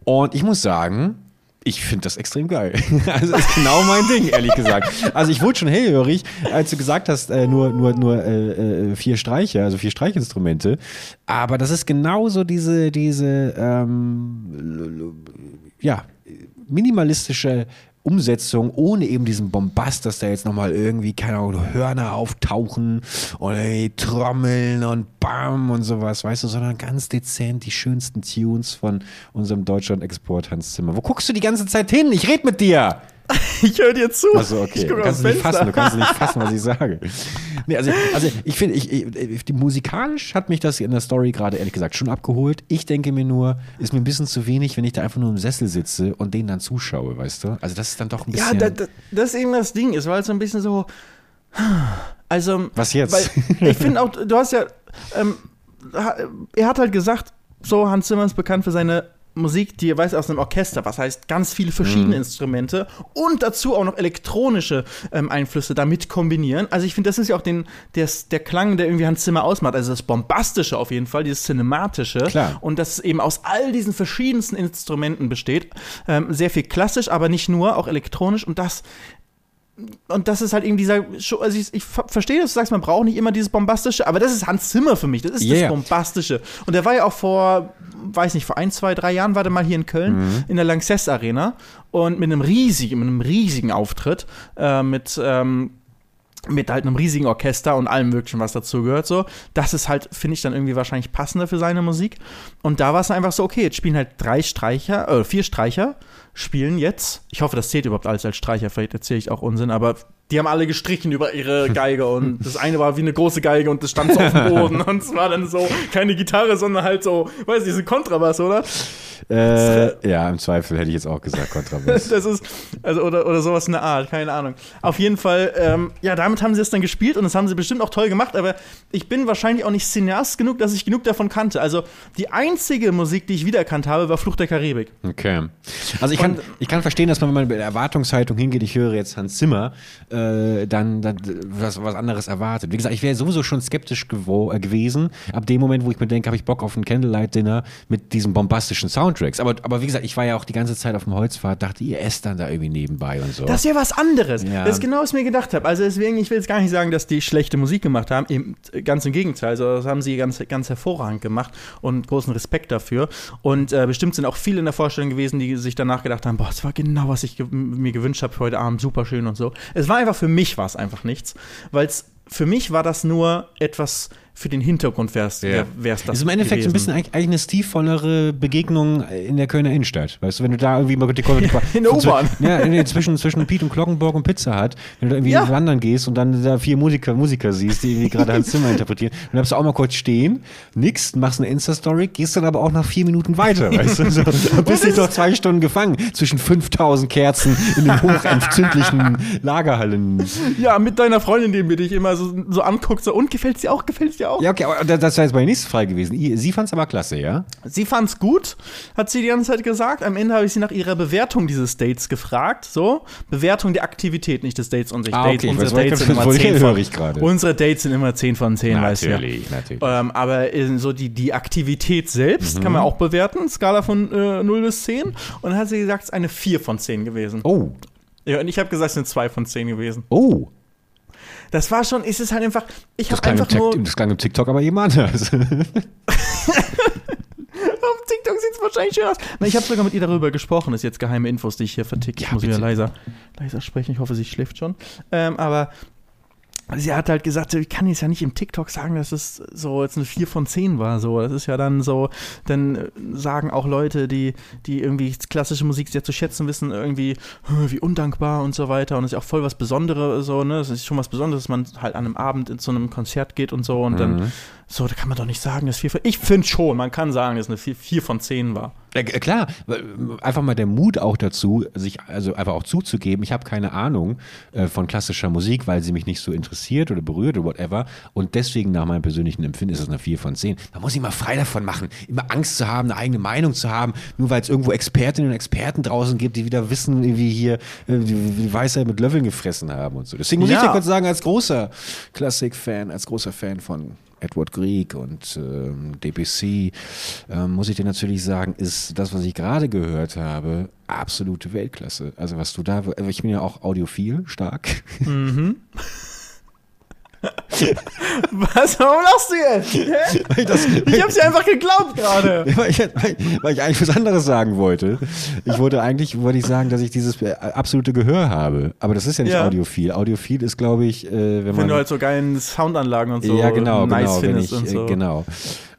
Und ich muss sagen, ich finde das extrem geil. *laughs* Also ist genau mein Ding, ehrlich gesagt. Also ich wurde schon hellhörig, als du gesagt hast, äh, nur, nur, nur äh, äh, vier Streicher, also vier Streichinstrumente. Aber das ist genauso diese, diese ähm, ja, minimalistische Umsetzung ohne eben diesen Bombast, dass da jetzt nochmal irgendwie, keine Ahnung, Hörner auftauchen und Trommeln und Bam und sowas, weißt du, sondern ganz dezent die schönsten Tunes von unserem Deutschland-Export Hans Zimmer. Wo guckst du die ganze Zeit hin? Ich red mit dir! *laughs* Ich höre dir zu. Also okay, Ich du kannst es nicht fassen, du kannst es nicht fassen, was ich sage. Nee, also, also ich finde, ich, ich, die, musikalisch hat mich das in der Story gerade ehrlich gesagt schon abgeholt. Ich denke mir nur, ist mir ein bisschen zu wenig, wenn ich da einfach nur im Sessel sitze und denen dann zuschaue, weißt du? Also das ist dann doch ein Ja, bisschen. da, da, das ist eben das Ding. Es war halt so ein bisschen so. *sighs* Also. Was jetzt? Weil ich finde auch, du hast ja. Ähm, er hat halt gesagt, so, Hans Zimmer ist bekannt für seine Musik, die er weiß aus einem Orchester, was heißt ganz viele verschiedene Instrumente und dazu auch noch elektronische ähm, Einflüsse damit kombinieren. Also ich finde, das ist ja auch den, der, der Klang, der irgendwie Hans Zimmer ausmacht. Also das Bombastische auf jeden Fall, dieses Cinematische. Klar. Und das eben aus all diesen verschiedensten Instrumenten besteht. Ähm, sehr viel klassisch, aber nicht nur, auch elektronisch. Und das und das ist halt eben dieser, also ich, ich ver- verstehe, dass du sagst, man braucht nicht immer dieses Bombastische, aber das ist Hans Zimmer für mich, das ist Yeah. das Bombastische. Und der war ja auch vor, weiß nicht, vor ein, zwei, drei Jahren war der mal hier in Köln Mhm. in der Lanxess Arena und mit einem riesigen, mit einem riesigen Auftritt, äh, mit, ähm, mit halt einem riesigen Orchester und allem möglichen, was dazu gehört, so. Das ist halt, finde ich, dann irgendwie wahrscheinlich passender für seine Musik. Und da war es einfach so, okay, jetzt spielen halt drei Streicher, äh, vier Streicher, spielen jetzt. Ich hoffe, das zählt überhaupt alles als Streicher, vielleicht erzähle ich auch Unsinn, aber die haben alle gestrichen über ihre *laughs* Geige und das eine war wie eine große Geige und das stand so auf dem Boden *laughs* und es war dann so keine Gitarre, sondern halt so, weiß ich, so Kontrabass, oder? Äh, ja, im Zweifel hätte ich jetzt auch gesagt Kontrabass. *laughs* Das ist, also, oder, oder sowas in der Art, keine Ahnung. Auf jeden Fall, ähm, ja, damit haben sie es dann gespielt und das haben sie bestimmt auch toll gemacht, aber ich bin wahrscheinlich auch nicht Cineast genug, dass ich genug davon kannte. Also, die einzige Musik, die ich wiedererkannt habe, war Fluch der Karibik. Okay. Also ich kann, ich kann verstehen, dass man, wenn man mit der Erwartungshaltung hingeht, ich höre jetzt Hans Zimmer, äh, dann, dann was, was anderes erwartet. Wie gesagt, ich wäre sowieso schon skeptisch gewo- äh, gewesen, ab dem Moment, wo ich mir denke, habe ich Bock auf ein Candlelight-Dinner mit diesen bombastischen Soundtracks. Aber, aber wie gesagt, ich war ja auch die ganze Zeit auf dem Holzpfad, dachte, ihr esst dann da irgendwie nebenbei und so. Das ist ja was anderes. Ja. Das ist genau, was ich mir gedacht habe. Also deswegen, ich will jetzt gar nicht sagen, dass die schlechte Musik gemacht haben. Eben, ganz im Gegenteil. Also das haben sie ganz, ganz hervorragend gemacht und großen Respekt dafür. Und äh, bestimmt sind auch viele in der Vorstellung gewesen, die sich danach gedacht haben, boah, das war genau, was ich ge mir gewünscht habe für heute Abend. Super schön und so. Es war einfach für mich war es einfach nichts, weil es für mich war das nur etwas für den Hintergrund wäre es Ja. wär's das ist im Endeffekt so ein gewesen. bisschen eigentlich eine stilvollere Begegnung in der Kölner Innenstadt. Weißt du, wenn du da irgendwie mal die, die, *laughs* In der U-Bahn. Ja, nee, zwischen, zwischen Piet und Glockenborg und Pizza Hut, wenn du da irgendwie Ja. wandern gehst und dann da vier Musiker, Musiker siehst, die irgendwie gerade Hans Zimmer interpretieren, dann bleibst du auch mal kurz stehen, nix, machst eine Insta-Story, gehst dann aber auch nach vier Minuten weiter, *laughs* weißt du, so, bist dich noch zwei Stunden gefangen zwischen 5000 Kerzen in den hochentzündlichen *laughs* Lagerhallen. Ja, mit deiner Freundin, die mir dich immer so, so anguckt, so, und gefällt dir auch, gefällt dir auch? Ja, okay, aber das wäre jetzt meine nächste Frage gewesen. Sie fand's aber klasse, ja? Sie fand's gut, hat sie die ganze Zeit gesagt. Am Ende habe ich sie nach ihrer Bewertung dieses Dates gefragt. So, Bewertung der Aktivität, nicht des Dates und sich Ah, Dates. okay, Unsere Dates sind immer wollte ich- 10 höre von, ich gerade. Unsere Dates sind immer 10 von 10, weißt du ja. natürlich. Ähm, aber äh, so die, die Aktivität selbst kann man auch bewerten, Skala von äh, 0 bis 10. Und dann hat sie gesagt, es ist eine 4 von 10 gewesen. Oh, Ja, und ich habe gesagt, es sind 2 von 10 gewesen. oh. Das war schon, ist es halt einfach, ich habe klang, im einfach nur, das klang im TikTok aber eben anders. *laughs* *laughs* Auf TikTok sieht es wahrscheinlich schön aus. Na, ich habe sogar mit ihr darüber gesprochen. Das ist jetzt geheime Infos, die ich hier verticke. ich Ja, muss wieder bitte. leiser, leiser sprechen. Ich hoffe, sie schläft schon. Ähm, aber sie hat halt gesagt, ich kann jetzt ja nicht im TikTok sagen, dass es so jetzt eine 4 von 10 war. So, das ist ja dann so, dann äh, sagen auch Leute, die, die irgendwie klassische Musik sehr zu schätzen wissen, irgendwie, "Hä, wie undankbar und so weiter. Und es ist auch voll was Besonderes, so, ne? Es ist schon was Besonderes, dass man halt an einem Abend in so einem Konzert geht und so und dann, so, da kann man doch nicht sagen, dass 4 von Ich finde schon, man kann sagen, dass eine 4, 4 von 10 war. Ja, äh, klar, weil, einfach mal der Mut auch dazu, sich also einfach auch zuzugeben, ich habe keine Ahnung äh, von klassischer Musik, weil sie mich nicht so interessiert oder berührt oder whatever. Und deswegen nach meinem persönlichen Empfinden ist es eine 4 von 10. Man muss sich mal frei davon machen, immer Angst zu haben, eine eigene Meinung zu haben, nur weil es irgendwo Expertinnen und Experten draußen gibt, die wieder wissen, wie hier äh, die, die Weisheit mit Löffeln gefressen haben und so. Deswegen muss ich Ja. dir kurz sagen, als großer Klassik-Fan, als großer Fan von Edward Grieg und ähm, DBC, ähm, muss ich dir natürlich sagen, ist das, was ich gerade gehört habe, absolute Weltklasse. Also was du da, ich bin ja auch audiophil, stark. *laughs* Was? Warum lachst du jetzt? *laughs* Ich, das, Ich hab's dir einfach geglaubt gerade. *laughs* weil, ich, weil, weil ich eigentlich was anderes sagen wollte. Ich wollte eigentlich, wollte ich sagen, dass ich dieses äh, absolute Gehör habe. Aber das ist ja nicht Ja. audiophil. Audiophil ist, glaube ich, äh, wenn man... Wenn du halt so geilen Soundanlagen und so ja, genau, nice genau, wenn findest ich, und so. äh, genau.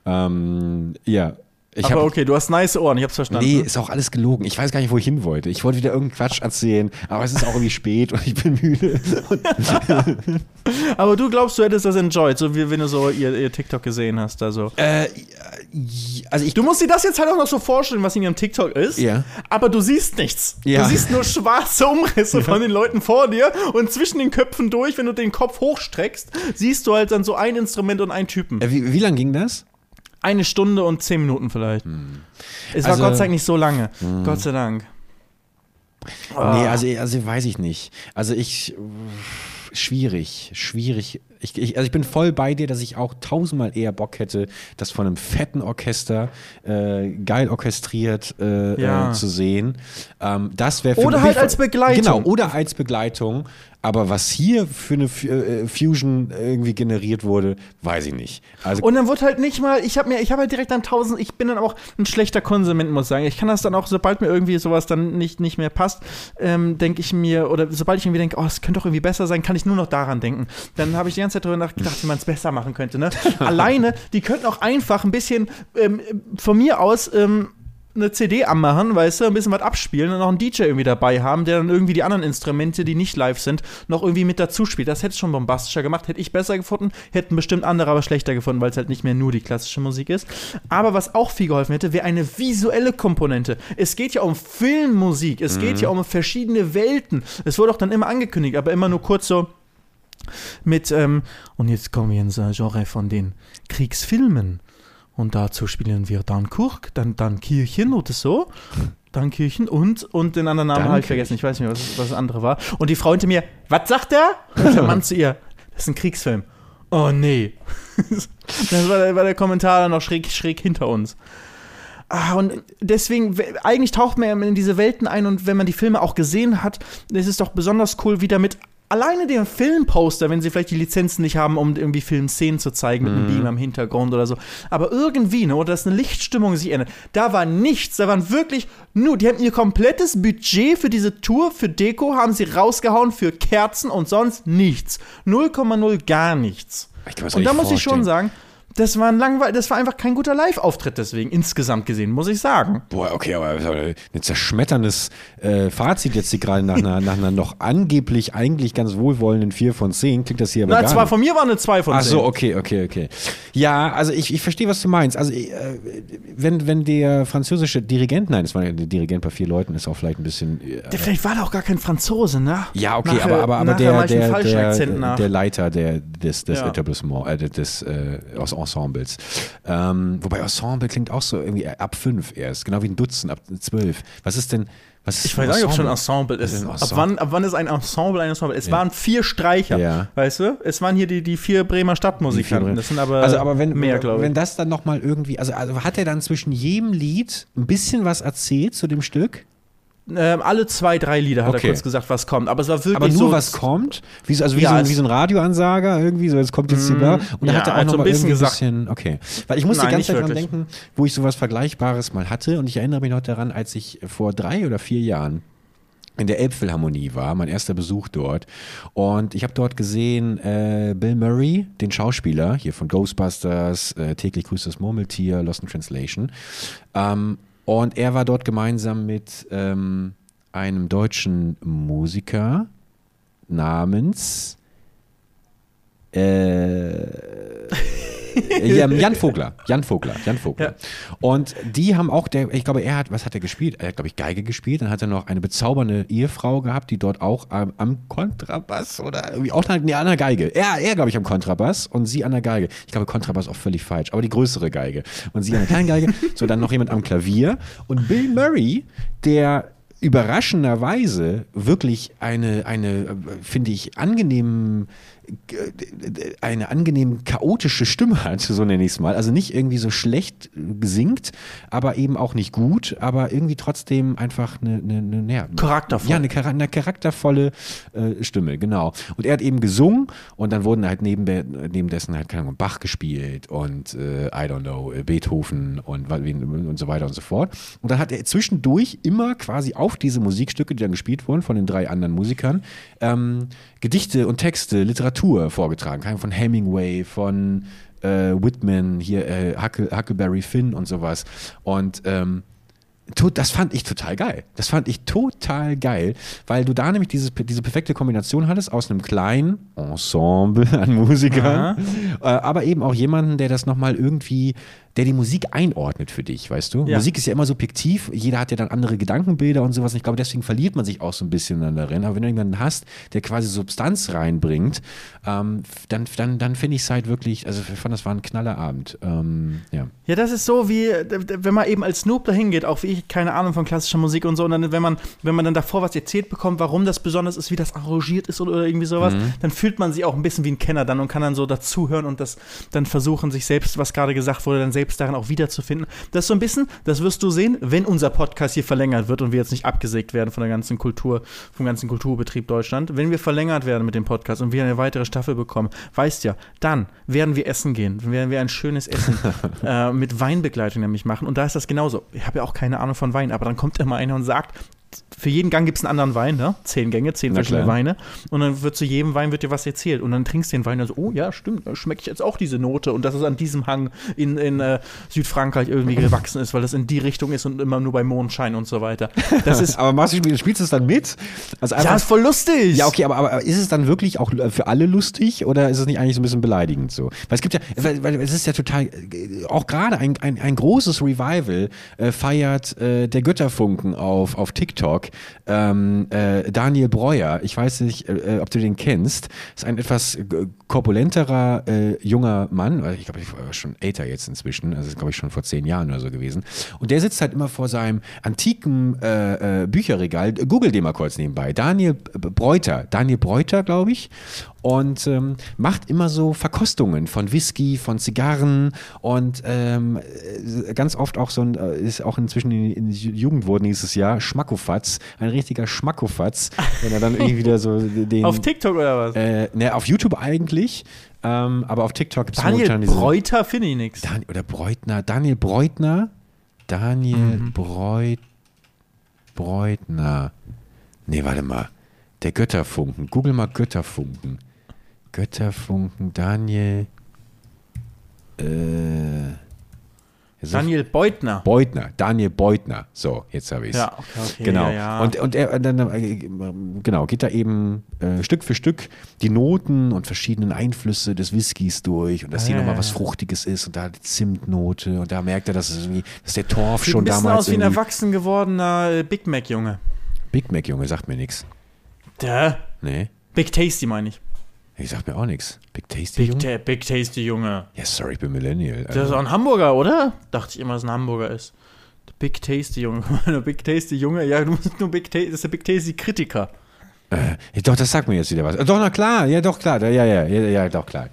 Ähm, ja. Ich Aber hab, okay, du hast nice Ohren, ich hab's verstanden. Nee, ist auch alles gelogen. Ich weiß gar nicht, wo ich hin wollte. Ich wollte wieder irgendeinen Quatsch erzählen, aber es ist auch irgendwie spät und ich bin müde. *laughs* Aber du glaubst, du hättest das enjoyed, so wie wenn du so ihr, ihr TikTok gesehen hast. Also. äh, also ich Du musst dir das jetzt halt auch noch so vorstellen, was in ihrem TikTok ist. Ja. Aber du siehst nichts. Ja. Du siehst nur schwarze Umrisse von den Leuten vor dir und zwischen den Köpfen durch, wenn du den Kopf hochstreckst, siehst du halt dann so ein Instrument und einen Typen. äh, wie, wie lang ging das? Eine Stunde und zehn Minuten vielleicht. Es war Also- Gott sei Dank nicht so lange. Gott sei Dank. Ah. Nee, also, also weiß ich nicht. Also ich schwierig, schwierig. Ich, ich, also ich bin voll bei dir, dass ich auch tausendmal eher Bock hätte, das von einem fetten Orchester äh, geil orchestriert äh, Ja. äh, zu sehen. Ähm, das wäre für Oder halt als Begleitung. Genau, oder als Begleitung. Aber was hier für eine äh, Fusion irgendwie generiert wurde, weiß ich nicht. Also Und dann wird halt nicht mal, ich habe mir, ich habe halt direkt dann tausend, ich bin dann auch ein schlechter Konsument, muss ich sagen. Ich kann das dann auch, sobald mir irgendwie sowas dann nicht, nicht mehr passt, ähm, denke ich mir, oder sobald ich irgendwie denke, oh, das könnte doch irgendwie besser sein, kann ich nur noch daran denken. Dann habe ich die ganze Zeit darüber nachgedacht, wie man es besser machen könnte. Ne? *laughs* Alleine, die könnten auch einfach ein bisschen ähm, von mir aus ähm, eine CD anmachen, weißt du, ein bisschen was abspielen und noch einen DJ irgendwie dabei haben, der dann irgendwie die anderen Instrumente, die nicht live sind, noch irgendwie mit dazu spielt. Das hätte es schon bombastischer gemacht, hätte ich besser gefunden, hätten bestimmt andere aber schlechter gefunden, weil es halt nicht mehr nur die klassische Musik ist. Aber was auch viel geholfen hätte, wäre eine visuelle Komponente. Es geht ja um Filmmusik, es geht ja um verschiedene Welten. Es wurde auch dann immer angekündigt, aber immer nur kurz so mit, ähm, und jetzt kommen wir ins Genre von den Kriegsfilmen. Und dazu spielen wir dann Kurk, dann, dann Kirchen oder so. Dann Kirchen und, und den anderen Namen habe ich vergessen. Ich weiß nicht, was, was das andere war. Und die Frau hinter mir, was sagt der? Und der Mann zu ihr, das ist ein Kriegsfilm. Oh nee. *laughs* das war der, war der Kommentar dann noch schräg, schräg hinter uns. Ah, und deswegen, we- eigentlich taucht man ja in diese Welten ein und wenn man die Filme auch gesehen hat, ist es doch besonders cool, wie damit alleine der Filmposter, wenn sie vielleicht die Lizenzen nicht haben, um irgendwie Filmszenen zu zeigen mit einem Beam am Hintergrund oder so, aber irgendwie, ne, oder dass eine Lichtstimmung sich ändert, da war nichts, da waren wirklich nur, die haben ihr komplettes Budget für diese Tour, für Deko, haben sie rausgehauen für Kerzen und sonst nichts. 0,0 gar nichts. Und da muss ich schon vorstellen. sagen, das war ein langweil das war einfach kein guter Live-Auftritt deswegen, insgesamt gesehen, muss ich sagen. Boah, okay, aber ein zerschmetterndes äh, Fazit jetzt hier gerade nach einer, nach einer noch angeblich eigentlich ganz wohlwollenden 4 von 10. Klingt das hier aber Na, gar zwar nicht. von mir war eine 2 von 10. Ach so, okay, okay, okay. Ja, also ich, ich verstehe, was du meinst. Also äh, wenn, wenn der französische Dirigent, nein, das war der Dirigent bei vier Leuten, ist auch vielleicht ein bisschen. Äh, Der, vielleicht war da auch gar kein Franzose, ne? ja, okay, Nachher- aber, aber, aber der, der, der, der Leiter der, des, des Ja. Etablissements, äh, des äh, aus Ensembles. Ähm, wobei Ensemble klingt auch so irgendwie ab fünf erst, genau wie ein Dutzend, ab zwölf. Was ist denn. Was ist ich weiß nicht, ob schon Ensemble? Ensemble ist. Ein Ab Ensemble. wann, ab wann ist ein Ensemble ein Ensemble? Es waren vier Streicher, Ja. weißt du? Es waren hier die, die vier Bremer Stadtmusikanten. Das sind aber, also aber wenn, mehr, glaube ich. wenn das dann nochmal irgendwie, also, also hat er dann zwischen jedem Lied ein bisschen was erzählt zu dem Stück? Ähm, alle zwei, drei Lieder hat Okay. er kurz gesagt, was kommt. Aber es war wirklich Aber nur so, was kommt? Wie, so- also wie, Ja, so, wie so ein Radioansager irgendwie, so jetzt kommt jetzt die da. Und dann ja, hat er auch noch ein bisschen gesagt. bisschen, okay. Weil ich musste Nein, ganz wirklich. denken, wo ich sowas Vergleichbares mal hatte und ich erinnere mich noch daran, als ich vor drei oder vier Jahren in der Elbphilharmonie war, mein erster Besuch dort. Und ich habe dort gesehen äh, Bill Murray, den Schauspieler hier von Ghostbusters, äh, täglich grüßt das Murmeltier, Lost in Translation. Ähm, und er war dort gemeinsam mit ähm, einem deutschen Musiker namens äh, Jan Vogler. Jan Vogler. Jan Vogler. Ja. Und die haben auch, der, ich glaube, er hat, was hat er gespielt? Er hat, glaube ich, Geige gespielt. Dann hat er noch eine bezaubernde Ehefrau gehabt, die dort auch am, am Kontrabass oder irgendwie auch nee, an der Geige. Er, er glaube ich, am Kontrabass und sie an der Geige. Ich glaube, Kontrabass auch völlig falsch, aber die größere Geige. Und sie an der kleinen Geige. *laughs* so, dann noch jemand am Klavier. Und Bill Murray, der überraschenderweise wirklich eine, eine äh, finde ich, angenehm eine angenehm chaotische Stimme hat, so nenne ich es mal. Also nicht irgendwie so schlecht singt, aber eben auch nicht gut, aber irgendwie trotzdem einfach eine, eine, eine ja, Charaktervoll. Ja, eine, eine charaktervolle äh, Stimme, genau. Und er hat eben gesungen und dann wurden halt neben, neben dessen halt, keine Ahnung, Bach gespielt und äh, I don't know, Beethoven und, und so weiter und so fort. Und dann hat er zwischendurch immer quasi auf diese Musikstücke, die dann gespielt wurden von den drei anderen Musikern, ähm, Gedichte und Texte, Literatur vorgetragen. Keine Ahnung, Von Hemingway, von äh, Whitman, hier äh, Huckle, Huckleberry Finn und sowas. Und ähm, das fand ich total geil. Das fand ich total geil, weil du da nämlich dieses, diese perfekte Kombination hattest aus einem kleinen Ensemble an Musikern, äh, aber eben auch jemanden, der das nochmal irgendwie, der die Musik einordnet für dich, weißt du? Ja. Musik ist ja immer subjektiv, jeder hat ja dann andere Gedankenbilder und sowas. Und ich glaube, deswegen verliert man sich auch so ein bisschen dann darin. Aber wenn du jemanden hast, der quasi Substanz reinbringt, ähm, dann, dann, dann finde ich es halt wirklich, also ich fand, das war ein knaller Abend. Ähm, ja. Ja, das ist so wie, wenn man eben als Snoop da hingeht, auch wie ich, keine Ahnung von klassischer Musik und so, und dann, wenn man, wenn man dann davor was erzählt bekommt, warum das besonders ist, wie das arrangiert ist oder, oder irgendwie sowas, Mhm. dann fühlt man sich auch ein bisschen wie ein Kenner dann und kann dann so dazuhören und das dann versuchen, sich selbst, was gerade gesagt wurde, dann selbst selbst darin auch wiederzufinden. Das ist so ein bisschen, das wirst du sehen, wenn unser Podcast hier verlängert wird und wir jetzt nicht abgesägt werden von der ganzen Kultur, vom ganzen Kulturbetrieb Deutschland. Wenn wir verlängert werden mit dem Podcast und wir eine weitere Staffel bekommen, weißt ja, dann werden wir essen gehen, dann werden wir ein schönes Essen *laughs* äh, mit Weinbegleitung nämlich machen. Und da ist das genauso. Ich habe ja auch keine Ahnung von Wein, aber dann kommt immer einer und sagt, für jeden Gang gibt es einen anderen Wein, ne? Zehn Gänge, zehn verschiedene. Weine. Und dann wird zu jedem Wein wird dir was erzählt. Und dann trinkst du den Wein und so, oh ja, stimmt, da schmecke ich jetzt auch diese Note. Und dass es an diesem Hang in, in äh, Südfrankreich irgendwie gewachsen ist, weil das in die Richtung ist und immer nur bei Mondschein und so weiter. Das ist, *laughs* aber machst du, spielst du es dann mit? Also ja, ist voll lustig. Ja, okay, aber, aber ist es dann wirklich auch für alle lustig oder ist es nicht eigentlich so ein bisschen beleidigend so? Weil es gibt ja, weil, weil es ist ja total, äh, auch gerade ein, ein, ein großes Revival äh, feiert äh, der Götterfunken auf, auf TikTok. Ähm, äh, Daniel Breuer, ich weiß nicht, äh, ob du den kennst, ist ein etwas äh, korpulenterer äh, junger Mann, ich glaube, ich war schon älter jetzt inzwischen, also glaube ich schon vor zehn Jahren oder so gewesen. Und der sitzt halt immer vor seinem antiken äh, äh, Bücherregal. Google den mal kurz nebenbei. Daniel Breuter, Daniel Breuter, glaube ich. Und ähm, macht immer so Verkostungen von Whisky, von Zigarren und ähm, äh, ganz oft auch so ein, äh, ist auch inzwischen in, in Jugend wurden dieses Jahr Schmackofatz, ein richtiger Schmackofatz, wenn er dann irgendwie wieder so *laughs* den. Auf TikTok oder was? äh, ne, auf YouTube eigentlich, ähm, aber auf TikTok gibt es Daniel momentan diese. Breuter finde ich nichts. Oder Breutner, Daniel Breutner, Daniel Mhm. Breut, Breutner. Nee, warte mal. Der Götterfunken. Google mal Götterfunken. Götterfunken, Daniel. Äh, Daniel Beutner. Beutner, Daniel Beutner. So, jetzt habe ich es. Ja, okay, okay. Genau. Ja, ja. Und, und er dann, äh, genau, geht da eben äh, Stück für Stück die Noten und verschiedenen Einflüsse des Whiskys durch und dass Ah, hier nochmal was. Fruchtiges ist und da die Zimtnote und da merkt er, dass es irgendwie, dass der Torf Sieht schon ein bisschen damals aus wie ein erwachsen gewordener äh, Big Mac-Junge. Big Mac, Junge, sagt mir nichts. Der Nee, Big Tasty meine ich. Ich sagt mir auch nichts. Big Tasty, Big, Junge? Ta Big Tasty Junge. Ja, sorry, ich bin Millennial. Der ist auch ein Hamburger, oder? Dachte ich immer, dass es ein Hamburger ist. Big Tasty Junge. *laughs* Big Tasty Junge. Ja, du musst nur Big Tasty. Das ist der Big Tasty Kritiker. Ja, doch, das sagt mir jetzt wieder was. Äh, Doch, na klar, ja, doch, klar, ja, ja, ja, ja, doch, klar.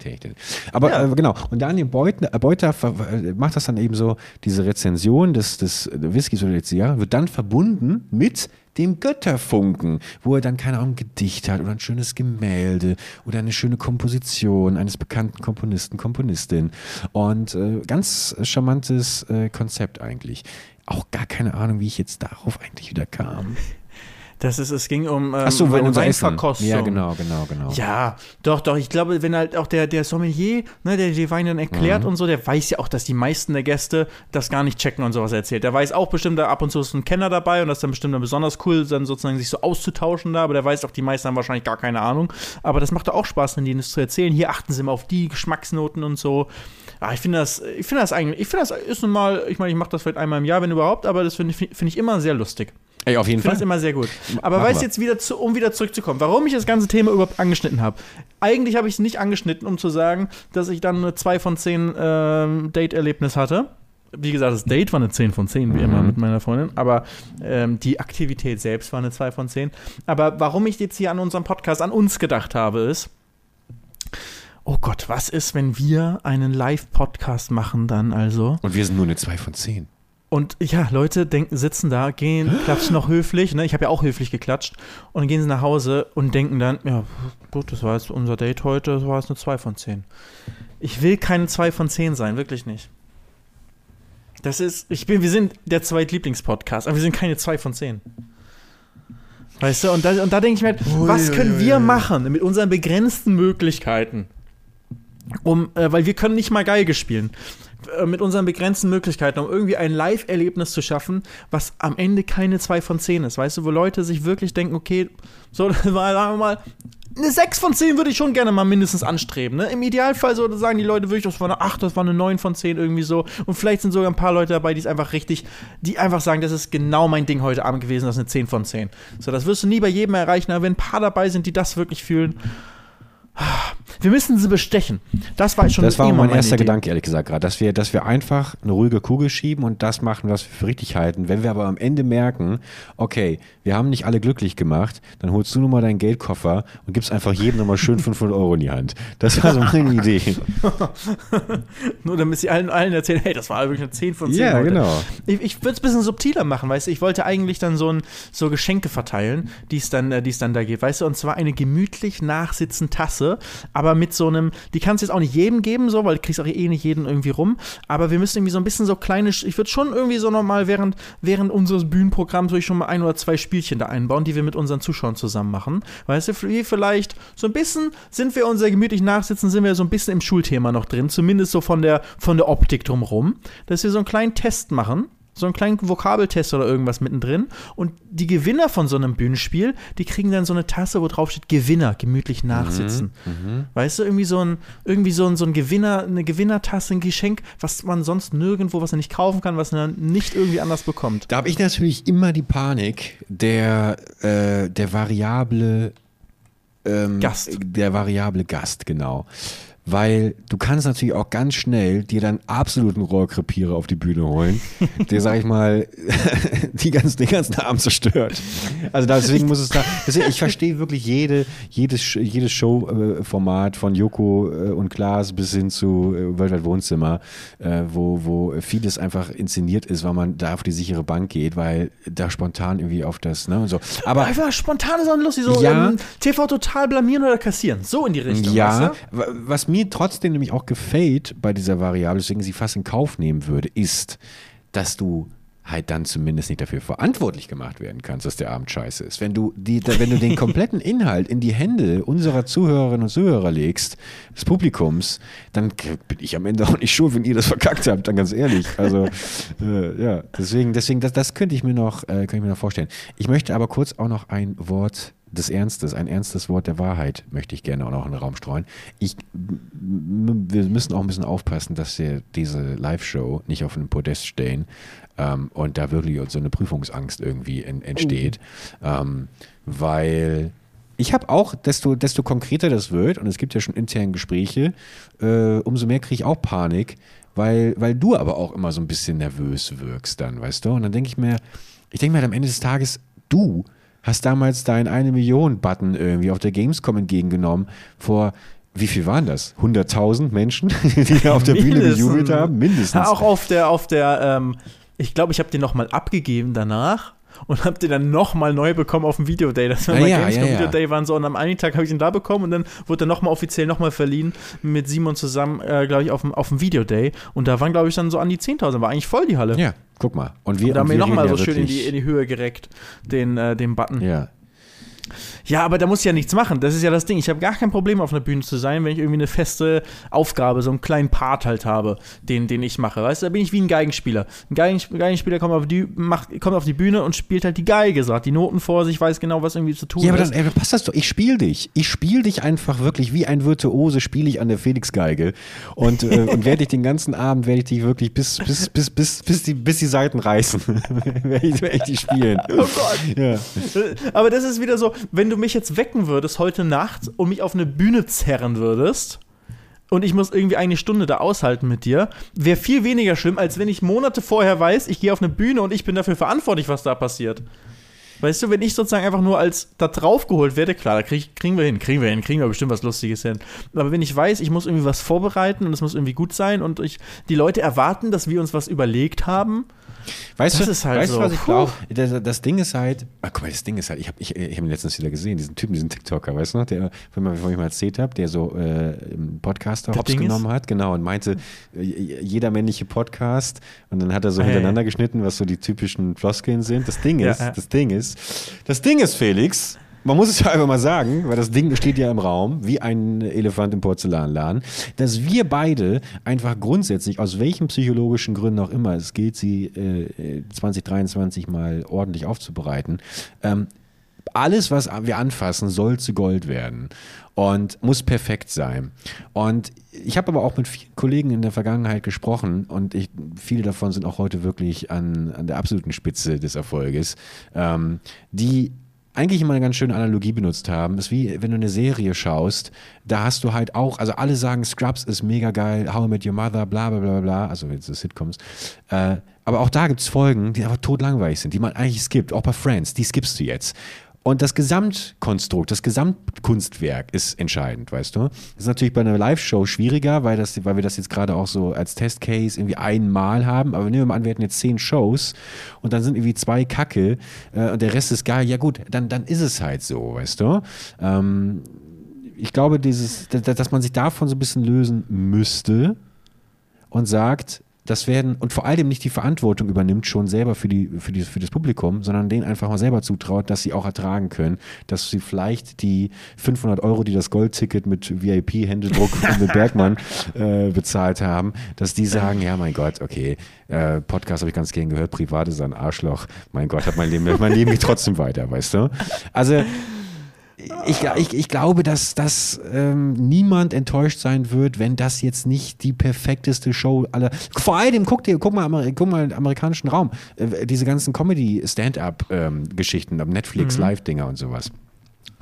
Aber Ja. äh, genau, und Daniel Beutner, äh, Beuter äh, macht das dann eben so, diese Rezension des, des Whiskys oder der Zigarre wird dann verbunden mit dem Götterfunken, wo er dann, keine Ahnung, ein Gedicht hat oder ein schönes Gemälde oder eine schöne Komposition eines bekannten Komponisten, Komponistin. Und äh, ganz charmantes äh, Konzept eigentlich. Auch gar keine Ahnung, wie ich jetzt darauf eigentlich wieder kam. Das ist, es ging um ähm, Ach so, weil eine unser Essen. Weinverkostung. Ja, genau, genau, genau. Ja, doch, doch. Ich glaube, wenn halt auch der, der Sommelier, ne, der die Weine dann erklärt Mhm. und so, der weiß ja auch, dass die meisten der Gäste das gar nicht checken und sowas erzählt. Der weiß auch bestimmt, da ab und zu ist ein Kenner dabei und das ist dann bestimmt dann besonders cool, dann sozusagen sich so auszutauschen da, aber der weiß auch, die meisten haben wahrscheinlich gar keine Ahnung. Aber das macht doch auch Spaß, wenn die das zu erzählen. Hier achten sie mal auf die Geschmacksnoten und so. Ja, ich finde das, ich finde das eigentlich, ich finde das ist nun mal, ich meine, ich mache das vielleicht einmal im Jahr, wenn überhaupt, aber das finde ich, finde ich immer sehr lustig. Ey, auf jeden Ich finde das Fall. immer sehr gut. Aber Machen weißt wir. jetzt wieder, zu, um wieder zurückzukommen, warum ich das ganze Thema überhaupt angeschnitten habe? Eigentlich habe ich es nicht angeschnitten, um zu sagen, dass ich dann eine 2 von 10 ähm, Date-Erlebnis hatte. Wie gesagt, das Date war eine 10 von 10, wie Mhm. immer mit meiner Freundin, aber ähm, die Aktivität selbst war eine 2 von 10. Aber warum ich jetzt hier an unserem Podcast an uns gedacht habe, ist, oh Gott, was ist, wenn wir einen Live-Podcast machen dann also? Und wir sind nur eine 2 von 10. Und ja, Leute denken, sitzen da, gehen, *gasps* klatschen noch höflich, ne? Ich habe ja auch höflich geklatscht. Und dann gehen sie nach Hause und denken dann, ja, gut, das war jetzt unser Date heute, das war jetzt eine 2 von 10. Ich will keine 2 von 10 sein, wirklich nicht. Das ist, ich bin, wir sind der Zweitlieblingspodcast, aber wir sind keine 2 von 10. Weißt du, und da, und da denke ich mir halt, was können wir machen mit unseren begrenzten Möglichkeiten? Um, äh, weil wir können nicht mal Geige spielen. Äh, mit unseren begrenzten Möglichkeiten, um irgendwie ein Live-Erlebnis zu schaffen, was am Ende keine 2 von 10 ist. Weißt du, wo Leute sich wirklich denken, okay, so, *laughs* sagen wir mal, eine 6 von 10 würde ich schon gerne mal mindestens anstreben. Ne? Im Idealfall so sagen die Leute wirklich, das war eine 8, das war eine 9 von 10 irgendwie so. Und vielleicht sind sogar ein paar Leute dabei, die es einfach richtig, die einfach sagen, das ist genau mein Ding heute Abend gewesen, das ist eine 10 von 10. So, das wirst du nie bei jedem erreichen, aber wenn ein paar dabei sind, die das wirklich fühlen. Wir müssen sie bestechen. Das war schon Das war mein erster Idee. Gedanke, ehrlich gesagt, gerade, dass wir, dass wir einfach eine ruhige Kugel schieben und das machen, was wir für richtig halten. Wenn wir aber am Ende merken, okay, wir haben nicht alle glücklich gemacht, dann holst du nur mal deinen Geldkoffer und gibst einfach jedem nochmal schön *laughs* 500 Euro in die Hand. Das war so meine Idee. *laughs* Nur damit sie allen, allen erzählen, hey, das war wirklich eine 10 von 10. Ja, heute. genau. Ich, ich würde es ein bisschen subtiler machen, weißt du, ich wollte eigentlich dann so, ein, so Geschenke verteilen, die es dann, äh, dann da gibt, weißt du, und zwar eine gemütlich nachsitzen Tasse, aber mit so einem, die kannst du jetzt auch nicht jedem geben, so, weil du kriegst auch eh nicht jeden irgendwie rum, aber wir müssen irgendwie so ein bisschen so kleine, ich würde schon irgendwie so nochmal während, während unseres Bühnenprogramms würde ich schon mal ein oder zwei Spielchen da einbauen, die wir mit unseren Zuschauern zusammen machen, weißt du, wie vielleicht so ein bisschen sind wir unser gemütlich nachsitzen, sind wir so ein bisschen im Schulthema noch drin, zumindest so von der, von der Optik drumherum, dass wir so einen kleinen Test machen, so einen kleinen Vokabeltest oder irgendwas mittendrin. Und die Gewinner von so einem Bühnenspiel, die kriegen dann so eine Tasse, wo drauf steht Gewinner, gemütlich nachsitzen. Weißt du, irgendwie so ein, irgendwie so ein, so ein Gewinner, eine Gewinnertasse, ein Geschenk, was man sonst nirgendwo, was man nicht kaufen kann, was man nicht irgendwie anders bekommt. Da habe ich natürlich immer die Panik der, äh, der variable ähm, Gast. Der variable Gast, genau. Weil du kannst natürlich auch ganz schnell dir dann absoluten Rohrkrepierer auf die Bühne holen, *laughs* der, sag ich mal, *laughs* die ganzen, den ganzen Abend zerstört. Also deswegen muss es da, deswegen, ich verstehe wirklich jede, jedes, jedes Show-Format von Joko äh, und Klaas bis hin zu äh, Worldwide Wohnzimmer, äh, wo, wo vieles einfach inszeniert ist, weil man da auf die sichere Bank geht, weil da spontan irgendwie auf das, ne, und so. Aber Einfach spontan ist auch lustig, so Ja. ähm, TV total blamieren oder kassieren. So in die Richtung. Ja, weißt wa- was mir trotzdem nämlich auch gefällt bei dieser Variable, deswegen sie fast in Kauf nehmen würde, ist, dass du halt dann zumindest nicht dafür verantwortlich gemacht werden kannst, dass der Abend scheiße ist. Wenn du, die, wenn du den kompletten *laughs* Inhalt in die Hände unserer Zuhörerinnen und Zuhörer legst, des Publikums, dann bin ich am Ende auch nicht schuld, wenn ihr das verkackt habt, dann ganz ehrlich. Also äh, ja, deswegen, deswegen, das, das könnte ich mir noch, äh, könnte ich mir noch vorstellen. Ich möchte aber kurz auch noch ein Wort des Ernstes, ein ernstes Wort der Wahrheit möchte ich gerne auch noch in den Raum streuen. Ich, wir müssen auch ein bisschen aufpassen, dass wir diese Live-Show nicht auf einem Podest stellen ähm, und da wirklich so eine Prüfungsangst irgendwie en, entsteht, ähm, weil ich habe auch, desto, desto konkreter das wird, und es gibt ja schon interne Gespräche, äh, umso mehr kriege ich auch Panik, weil, weil du aber auch immer so ein bisschen nervös wirkst dann, weißt du? Und dann denke ich mir, ich denke mir halt am Ende des Tages, du hast damals deinen eine Million Button irgendwie auf der Gamescom entgegengenommen vor wie viel waren das? 100.000 Menschen, *laughs* die da auf der Bühne gejubelt haben? Mindestens. Ja, auch auf der, auf der, ähm, ich glaube, ich habe den nochmal abgegeben danach und habe den dann nochmal neu bekommen auf dem Videoday. Das war Ah, bei ja, Gamescom ja, ja. Videoday waren so und am einen Tag habe ich ihn da bekommen und dann wurde er nochmal offiziell nochmal verliehen mit Simon zusammen, äh, glaube ich, auf dem, auf dem Videoday und da waren, glaube ich, dann so an die 10.000, war eigentlich voll die Halle. ja, guck mal. Und wir, Und da haben wir nochmal so ja schön in die, in die Höhe gereckt, den, äh, den Button. Ja, Ja, aber da muss ich ja nichts machen. Das ist ja das Ding. Ich habe gar kein Problem, auf einer Bühne zu sein, wenn ich irgendwie eine feste Aufgabe, so einen kleinen Part halt habe, den, den ich mache. Weißt du, da bin ich wie ein Geigenspieler. Ein Geigen, Geigenspieler kommt auf, die, macht, kommt auf die Bühne und spielt halt die Geige, sagt die Noten vor sich, weiß genau, was irgendwie zu tun Ja, aber ist. dann, ey, passt das doch. Ich spiele dich. Ich spiele dich einfach wirklich wie ein Virtuose, spiele ich an der Felix-Geige. Und, äh, *laughs* und werde ich den ganzen Abend, werde ich dich wirklich bis, bis, bis, bis, bis, die, bis die Seiten reißen. *laughs* werde ich, werd ich dich spielen. Oh Gott. Ja. Aber das ist wieder so, wenn du mich jetzt wecken würdest heute Nacht und mich auf eine Bühne zerren würdest und ich muss irgendwie eine Stunde da aushalten mit dir, wäre viel weniger schlimm, als wenn ich Monate vorher weiß, ich gehe auf eine Bühne und ich bin dafür verantwortlich, was da passiert. Weißt du, wenn ich sozusagen einfach nur als da draufgeholt werde, klar, da krieg, kriegen wir hin, kriegen wir hin, kriegen wir bestimmt was Lustiges hin. Aber wenn ich weiß, ich muss irgendwie was vorbereiten und es muss irgendwie gut sein und ich, die Leute erwarten, dass wir uns was überlegt haben, Weißt Das du, ist halt weißt du, so. was ich glaube? Das, das Ding ist halt, ah, guck mal, das Ding ist halt, ich habe ich, ich hab ihn letztens wieder gesehen, diesen Typen, diesen TikToker, weißt du noch, der, von dem ich mal erzählt habe, der so äh, Podcaster Hops Ding ist- genommen hat, genau, und meinte, jeder männliche Podcast, und dann hat er so Ah, hintereinander ja. geschnitten, was so die typischen Floskeln sind. Das Ding ist, ja. das Ding ist, das Ding ist, Felix, man muss es ja einfach mal sagen, weil das Ding steht ja im Raum, wie ein Elefant im Porzellanladen, dass wir beide einfach grundsätzlich, aus welchen psychologischen Gründen auch immer, es gilt, sie äh, 2023 mal ordentlich aufzubereiten, ähm, alles, was wir anfassen, soll zu Gold werden und muss perfekt sein. Und ich habe aber auch mit vielen Kollegen in der Vergangenheit gesprochen und ich, viele davon sind auch heute wirklich an, an der absoluten Spitze des Erfolges, ähm, die eigentlich immer eine ganz schöne Analogie benutzt haben, ist wie wenn du eine Serie schaust, da hast du halt auch, also alle sagen, Scrubs ist mega geil, How I Met Your Mother, bla bla bla bla, also jetzt Sitcoms. Äh, aber auch da gibt es Folgen, die einfach totlangweilig sind, die man eigentlich skippt, auch bei Friends, die skippst du jetzt. Und das Gesamtkonstrukt, das Gesamtkunstwerk ist entscheidend, weißt du? Das ist natürlich bei einer Live-Show schwieriger, weil, das, weil wir das jetzt gerade auch so als Testcase irgendwie einmal haben. Aber nehmen wir mal an, wir hätten jetzt zehn Shows und dann sind irgendwie zwei Kacke äh, und der Rest ist geil. Ja gut, dann, dann ist es halt so, weißt du? Ähm, ich glaube, dieses, dass man sich davon so ein bisschen lösen müsste und sagt, das werden und vor allem nicht die Verantwortung übernimmt, schon selber für, die, für, die, für das Publikum, sondern denen einfach mal selber zutraut, dass sie auch ertragen können, dass sie vielleicht die 500 Euro, die das Goldticket mit VIP-Händedruck von Bergmann *laughs* äh, bezahlt haben, dass die sagen, ja mein Gott, okay, äh, Podcast habe ich ganz gern gehört, privat ist ein Arschloch, mein Gott, hat mein Leben, mein Leben geht trotzdem weiter, weißt du? Also ich, ich, ich glaube, dass, dass ähm, niemand enttäuscht sein wird, wenn das jetzt nicht die perfekteste Show aller. Vor allem, guck dir, guck mal, Amer guck mal amerikanischen Raum. Äh, diese ganzen Comedy-Stand-up-Geschichten, ähm, Netflix, mhm. Live-Dinger und sowas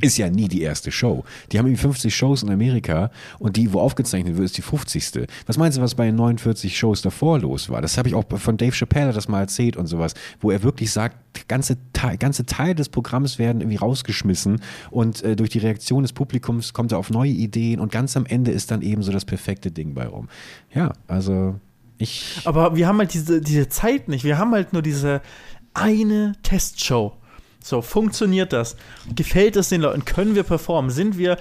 ist ja nie die erste Show. Die haben irgendwie 50 Shows in Amerika und die, wo aufgezeichnet wird, ist die 50. Was meinst du, was bei 49 Shows davor los war? Das habe ich auch von Dave Chappelle das mal erzählt und sowas, wo er wirklich sagt, ganze, ganze Teil des Programms werden irgendwie rausgeschmissen und äh, durch die Reaktion des Publikums kommt er auf neue Ideen und ganz am Ende ist dann eben so das perfekte Ding bei rum. Ja, also ich. Aber wir haben halt diese, diese Zeit nicht. Wir haben halt nur diese eine Testshow. So, funktioniert das? Gefällt es den Leuten? Können wir performen? Sind wir,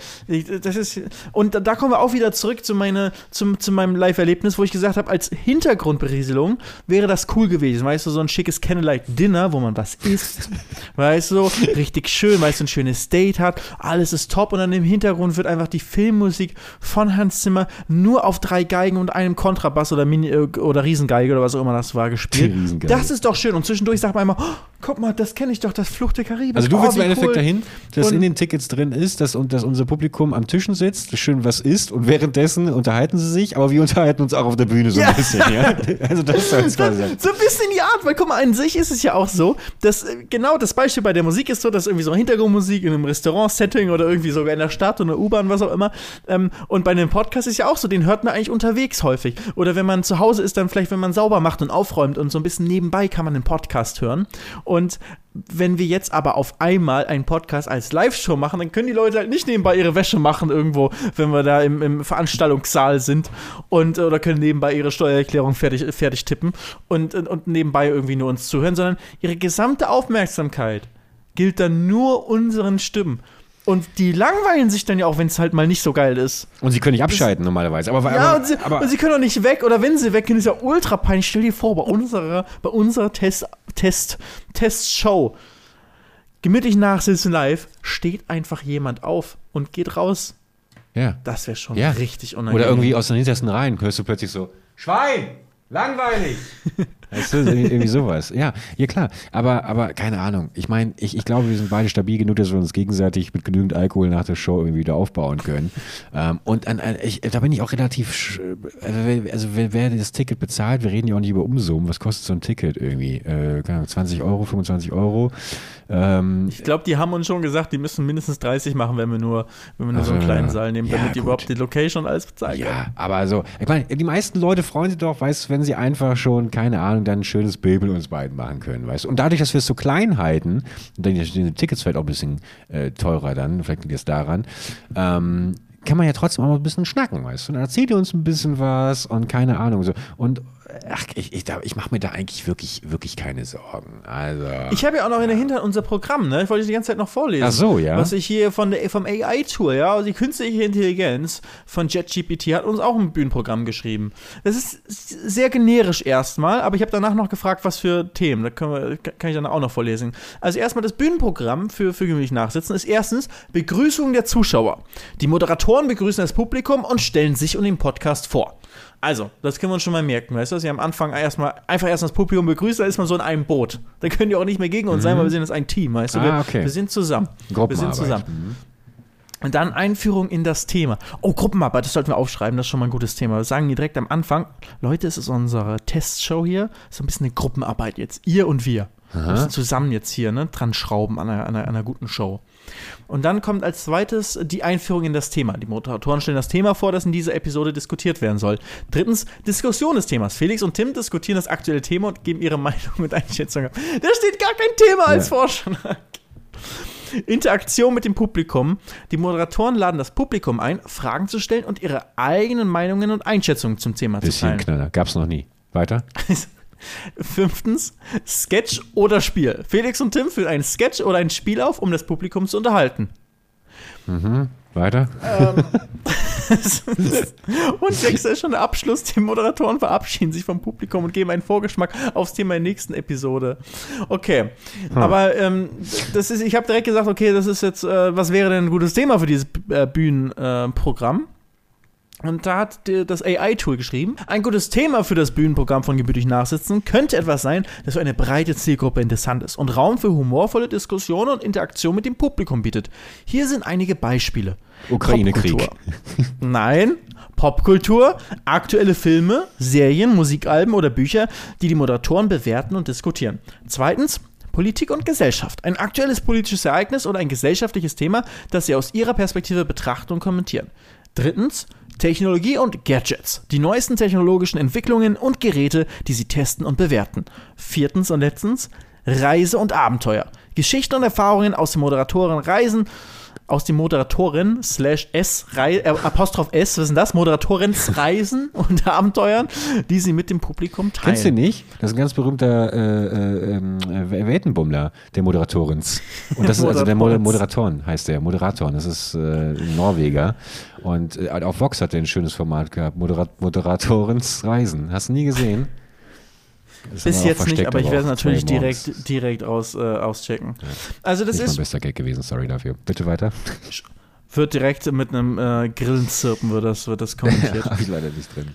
das ist, und da kommen wir auch wieder zurück zu, meine, zum, zu meinem Live-Erlebnis, wo ich gesagt habe, als Hintergrundberieselung wäre das cool gewesen. Weißt du, so ein schickes Candlelight-Dinner, wo man was isst, *laughs* weißt du, richtig schön, weißt du, ein schönes Date hat, alles ist top und dann im Hintergrund wird einfach die Filmmusik von Hans Zimmer nur auf drei Geigen und einem Kontrabass oder, Mini oder Riesengeige oder was auch immer das war gespielt. Das ist doch schön. Und zwischendurch sagt man immer, oh, guck mal, das kenne ich doch, das Flucht der Karibik. Also du willst oh, im Endeffekt cool. dahin, dass und in den Tickets drin ist, dass, dass unser Publikum am Tischen sitzt, schön was isst und währenddessen unterhalten sie sich, aber wir unterhalten uns auch auf der Bühne so ja. ein bisschen. Ja? *laughs* Also das soll es quasi sein. So ein bisschen die Art, weil guck mal, an sich ist es ja auch so, dass äh, genau das Beispiel bei der Musik ist so, dass irgendwie so Hintergrundmusik in einem Restaurant-Setting oder irgendwie sogar in der Stadt oder U-Bahn, was auch immer. Ähm, und bei einem Podcast ist ja auch so, den hört man eigentlich unterwegs häufig. Oder wenn man zu Hause ist, dann vielleicht, wenn man sauber macht und aufräumt und so ein bisschen nebenbei kann man den Podcast hören. Und wenn wir jetzt aber auf einmal einen Podcast als Live-Show machen, dann können die Leute halt nicht nebenbei ihre Wäsche machen irgendwo, wenn wir da im, im Veranstaltungssaal sind und oder können nebenbei ihre Steuererklärung fertig, fertig tippen und, und nebenbei irgendwie nur uns zuhören, sondern ihre gesamte Aufmerksamkeit gilt dann nur unseren Stimmen. Und die langweilen sich dann ja auch, wenn es halt mal nicht so geil ist. Und sie können nicht abschalten das, normalerweise. Aber, ja, aber, und, sie, aber, und sie können auch nicht weg. Oder wenn sie weggehen, ist ja ultra peinlich. Stell dir vor, bei unserer, bei unserer Test, Test, Testshow, gemütlich nachsitzen live, steht einfach jemand auf und geht raus. Ja. Das wäre schon ja. richtig unangenehm. Oder irgendwie aus den hintersten Reihen hörst du plötzlich so: Schwein! Langweilig! *laughs* Weißt du, irgendwie sowas. Ja, ja klar. Aber, aber keine Ahnung. Ich meine, ich, ich glaube, wir sind beide stabil genug, dass wir uns gegenseitig mit genügend Alkohol nach der Show irgendwie wieder aufbauen können. ähm, und an, an, ich, da bin ich auch relativ, also, also wer, wer, das Ticket bezahlt, wir reden ja auch nicht über Umsummen. Was kostet so ein Ticket irgendwie? Äh, 20 Euro, 25 Euro? Ähm, ich glaube, die haben uns schon gesagt, die müssen mindestens 30 machen, wenn wir nur, wenn wir nur also, so einen kleinen Saal nehmen, damit ja, die überhaupt die Location und alles bezahlen Ja, können. aber also, ich meine, die meisten Leute freuen sich doch, weißt du, wenn sie einfach schon, keine Ahnung, Ahnung, dann ein schönes Bild mit uns beiden machen können, weißt. Und dadurch, dass wir es so klein halten, dann die Tickets vielleicht auch ein bisschen äh, teurer dann, vielleicht liegt es daran, ähm, kann man ja trotzdem auch ein bisschen schnacken, weißt du. Und dann erzählt ihr uns ein bisschen was und keine Ahnung so. Und ach, ich, ich, ich mache mir da eigentlich wirklich, wirklich keine Sorgen. Also, ich habe ja auch noch in der Hinterhand unser Programm, ne? Ich wollte die ganze Zeit noch vorlesen. Ach so, ja. Was ich hier von der vom AI-Tour, ja, also die künstliche Intelligenz von JetGPT hat uns auch ein Bühnenprogramm geschrieben. Das ist sehr generisch erstmal, aber ich habe danach noch gefragt, was für Themen. Da wir, kann ich dann auch noch vorlesen. Also erstmal das Bühnenprogramm für, für gewöhnlich Nachsitzen ist erstens Begrüßung der Zuschauer. Die Moderatoren begrüßen das Publikum und stellen sich und den Podcast vor. Also, das können wir uns schon mal merken, weißt du, Sie am Anfang erstmal einfach erst das Publikum begrüßt, da ist man so in einem Boot. Da können die auch nicht mehr gegen uns mhm. sein, weil wir sind jetzt ein Team, weißt du? Wir, ah, okay. wir sind zusammen. Wir sind zusammen. Mhm. Und dann Einführung in das Thema. Oh, Gruppenarbeit, das sollten wir aufschreiben, das ist schon mal ein gutes Thema. Wir sagen hier direkt am Anfang, Leute, es ist unsere Testshow hier, so ein bisschen eine Gruppenarbeit jetzt. Ihr und wir. Wir müssen zusammen jetzt hier ne, dran schrauben an einer, an, einer, an einer guten Show. Und dann kommt als zweites die Einführung in das Thema. Die Moderatoren stellen das Thema vor, das in dieser Episode diskutiert werden soll. Drittens, Diskussion des Themas. Felix und Tim diskutieren das aktuelle Thema und geben ihre *laughs* Meinung und Einschätzung ab. Da steht gar kein Thema als Ja. Vorschlag. Interaktion mit dem Publikum. Die Moderatoren laden das Publikum ein, Fragen zu stellen und ihre eigenen Meinungen und Einschätzungen zum Thema zu Bisschen teilen. Knaller. Gab's noch nie. Weiter? *laughs* Fünftens, Sketch oder Spiel. Felix und Tim führen einen Sketch oder ein Spiel auf, um das Publikum zu unterhalten. Weiter? *laughs* und sechster ist schon der Abschluss. Die Moderatoren verabschieden sich vom Publikum und geben einen Vorgeschmack aufs Thema in der nächsten Episode. Okay, aber ähm, das ist, ich habe direkt gesagt, okay, das ist jetzt, äh, was wäre denn ein gutes Thema für dieses äh, Bühnenprogramm? Äh? Und da hat das AI-Tool geschrieben, ein gutes Thema für das Bühnenprogramm von Gebührlich Nachsitzen könnte etwas sein, das für eine breite Zielgruppe interessant ist und Raum für humorvolle Diskussionen und Interaktion mit dem Publikum bietet. Hier sind einige Beispiele. Ukraine-Krieg. Nein, Popkultur, aktuelle Filme, Serien, Musikalben oder Bücher, die die Moderatoren bewerten und diskutieren. Zweitens, Politik und Gesellschaft. Ein aktuelles politisches Ereignis oder ein gesellschaftliches Thema, das sie aus ihrer Perspektive betrachten und kommentieren. Drittens, Technologie und Gadgets. Die neuesten technologischen Entwicklungen und Geräte, die sie testen und bewerten. Viertens und letztens, Reise und Abenteuer. Geschichten und Erfahrungen aus den Moderatoren Reisen, aus dem Moderatorin slash S, äh, Apostroph S, was ist denn das? Moderatorins Reisen *laughs* und Abenteuern, die sie mit dem Publikum teilen. Kennst du nicht? Das ist ein ganz berühmter äh, äh, ähm, äh, Weltenbummler, der Moderatorens. Und das ist also der Moderatorens. Moderatoren, heißt der. Moderator. Das ist äh, Norweger. Und äh, auf Vox hat er ein schönes Format gehabt. Moderat Moderatorens Reisen. Hast du nie gesehen? Das Bis jetzt nicht, aber ich werde es natürlich direkt, direkt aus, äh, auschecken. Also das Nicht mein ist, bester Gag gewesen, sorry dafür. Bitte weiter. wird direkt mit einem äh, Grillenzirpen wird das, wird das kommentiert. *laughs* Habe ich leider nicht drin.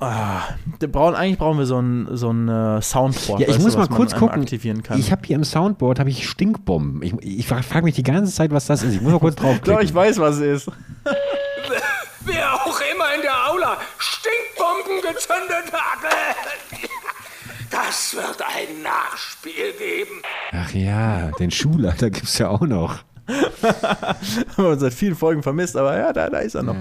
ah, brauchen, eigentlich brauchen wir so ein, so ein äh, Soundboard, Ja, ich muss du, mal was man kurz gucken. aktivieren kann. Ich habe hier im Soundboard habe ich Stinkbomben. Ich, ich frage mich die ganze Zeit, was das ist. Ich muss mal kurz *laughs* ich glaube, ich weiß, was es ist. *laughs* Wer auch immer in der Aula Stinkbomben gezündet hat. Das wird ein Nachspiel geben. Ach ja, den Schulleiter gibt's ja auch noch. *laughs* Haben wir seit vielen Folgen vermisst, aber ja, da, da ist er noch.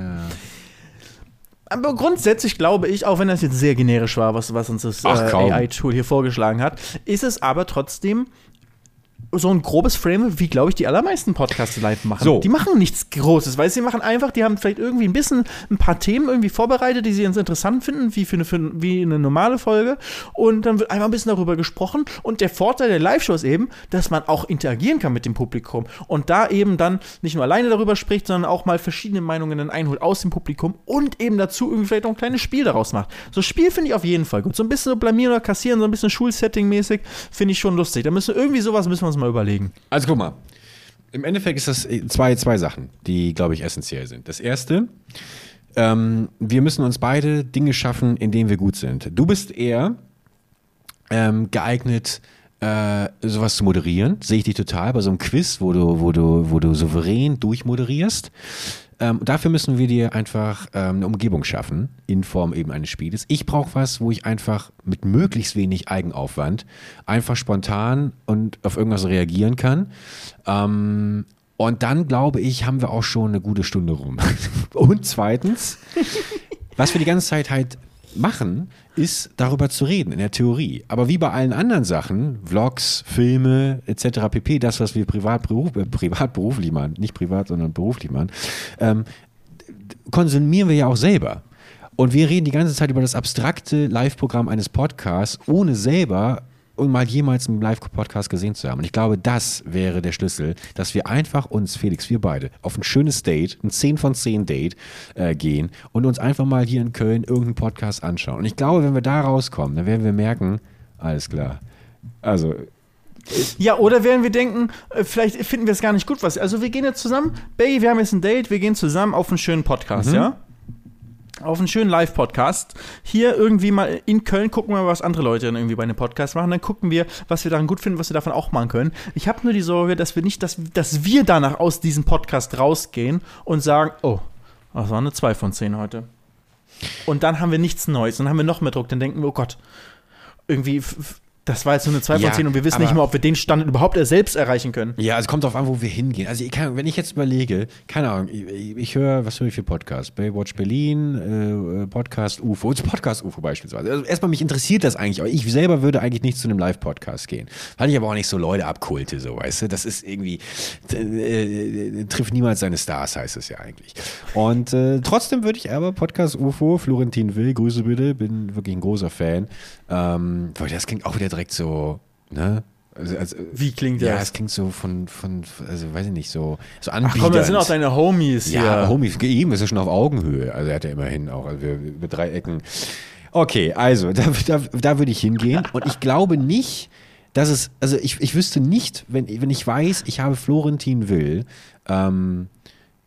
Aber grundsätzlich glaube ich, auch wenn das jetzt sehr generisch war, was, was uns das äh. AI-Tool hier vorgeschlagen hat, ist es aber trotzdem so ein grobes Frame, wie glaube ich die allermeisten Podcasts live machen. So. Die machen nichts Großes, weil sie machen einfach, die haben vielleicht irgendwie ein bisschen ein paar Themen irgendwie vorbereitet, die sie ganz interessant finden, wie für eine, für, wie eine normale Folge. Und dann wird einfach ein bisschen darüber gesprochen. Und der Vorteil der Live-Show ist eben, dass man auch interagieren kann mit dem Publikum und da eben dann nicht nur alleine darüber spricht, sondern auch mal verschiedene Meinungen dann einholt aus dem Publikum und eben dazu irgendwie vielleicht auch ein kleines Spiel daraus macht. So Spiel finde ich auf jeden Fall gut. So ein bisschen so blamieren oder kassieren, so ein bisschen Schulsetting-mäßig, finde ich schon lustig. Da müssen irgendwie sowas müssen wir uns mal überlegen. Also guck mal. Im Endeffekt ist das äh, zwei, zwei Sachen, die, glaube ich, essentiell sind. Das erste, ähm, wir müssen uns beide Dinge schaffen, in denen wir gut sind. Du bist eher ähm, geeignet, äh, sowas zu moderieren. Sehe ich dich total bei so einem Quiz, wo du, wo du, wo du souverän durchmoderierst. Ähm, dafür müssen wir dir einfach ähm, eine Umgebung schaffen, in Form eben eines Spieles. Ich brauche was, wo ich einfach mit möglichst wenig Eigenaufwand einfach spontan und auf irgendwas reagieren kann. Ähm, und dann, glaube ich, haben wir auch schon eine gute Stunde rum. *laughs* und zweitens, was wir die ganze Zeit halt machen, ist darüber zu reden in der Theorie. Aber wie bei allen anderen Sachen, Vlogs, Filme etc. pp, das, was wir privat, beruf, äh, privat beruflich machen, nicht privat, sondern beruflich machen, ähm, konsumieren wir ja auch selber. Und wir reden die ganze Zeit über das abstrakte Live-Programm eines Podcasts, ohne selber und mal jemals einen Live-Podcast gesehen zu haben. Und ich glaube, das wäre der Schlüssel, dass wir einfach uns, Felix, wir beide, auf ein schönes Date, ein 10 von 10 Date äh, gehen und uns einfach mal hier in Köln irgendeinen Podcast anschauen. Und ich glaube, wenn wir da rauskommen, dann werden wir merken, alles klar. Also, Ja, oder werden wir denken, äh, vielleicht finden wir es gar nicht gut, was. Also wir gehen jetzt zusammen, Baby, wir haben jetzt ein Date, wir gehen zusammen auf einen schönen Podcast, ja? Auf einen schönen Live-Podcast. Hier irgendwie mal in Köln gucken wir, was andere Leute dann irgendwie bei einem Podcast machen. Dann gucken wir, was wir daran gut finden, was wir davon auch machen können. Ich habe nur die Sorge, dass wir nicht, dass, dass wir danach aus diesem Podcast rausgehen und sagen, oh, das war eine 2 von 10 heute. Und dann haben wir nichts Neues. Dann haben wir noch mehr Druck. Dann denken wir, oh Gott, irgendwie Das war jetzt nur eine 2 Ja, von 10 und wir wissen nicht mal, ob wir den Standard überhaupt selbst erreichen können. Ja, es kommt darauf an, wo wir hingehen. Also ich kann, wenn ich jetzt überlege, keine Ahnung, ich, ich höre, was höre ich für Podcasts? Baywatch Berlin, äh, Podcast UFO, *laughs* Podcast UFO beispielsweise. Also erstmal mich interessiert das eigentlich, aber ich selber würde eigentlich nicht zu einem Live-Podcast gehen. Weil ich aber auch nicht so Leute abkulte, so, weißt du? Das ist irgendwie, äh, trifft niemals seine Stars, heißt es ja eigentlich. Und äh, trotzdem würde ich aber Podcast UFO, Florentin Will, Grüße bitte, bin wirklich ein großer Fan. Ähm, weil das klingt auch wieder direkt so, ne? Also, also, Wie klingt ja, das? es klingt so von, von, also weiß ich nicht, so, so Ach anbiedernd. komm, das sind auch deine Homies hier. Ja, Homies, ihm ist ja schon auf Augenhöhe. Also er hat ja immerhin auch, also wir, über drei Ecken. Okay, also da, da, da würde ich hingehen. Und ich glaube nicht, dass es, also ich, ich wüsste nicht, wenn, wenn ich weiß, ich habe Florentin Will ähm,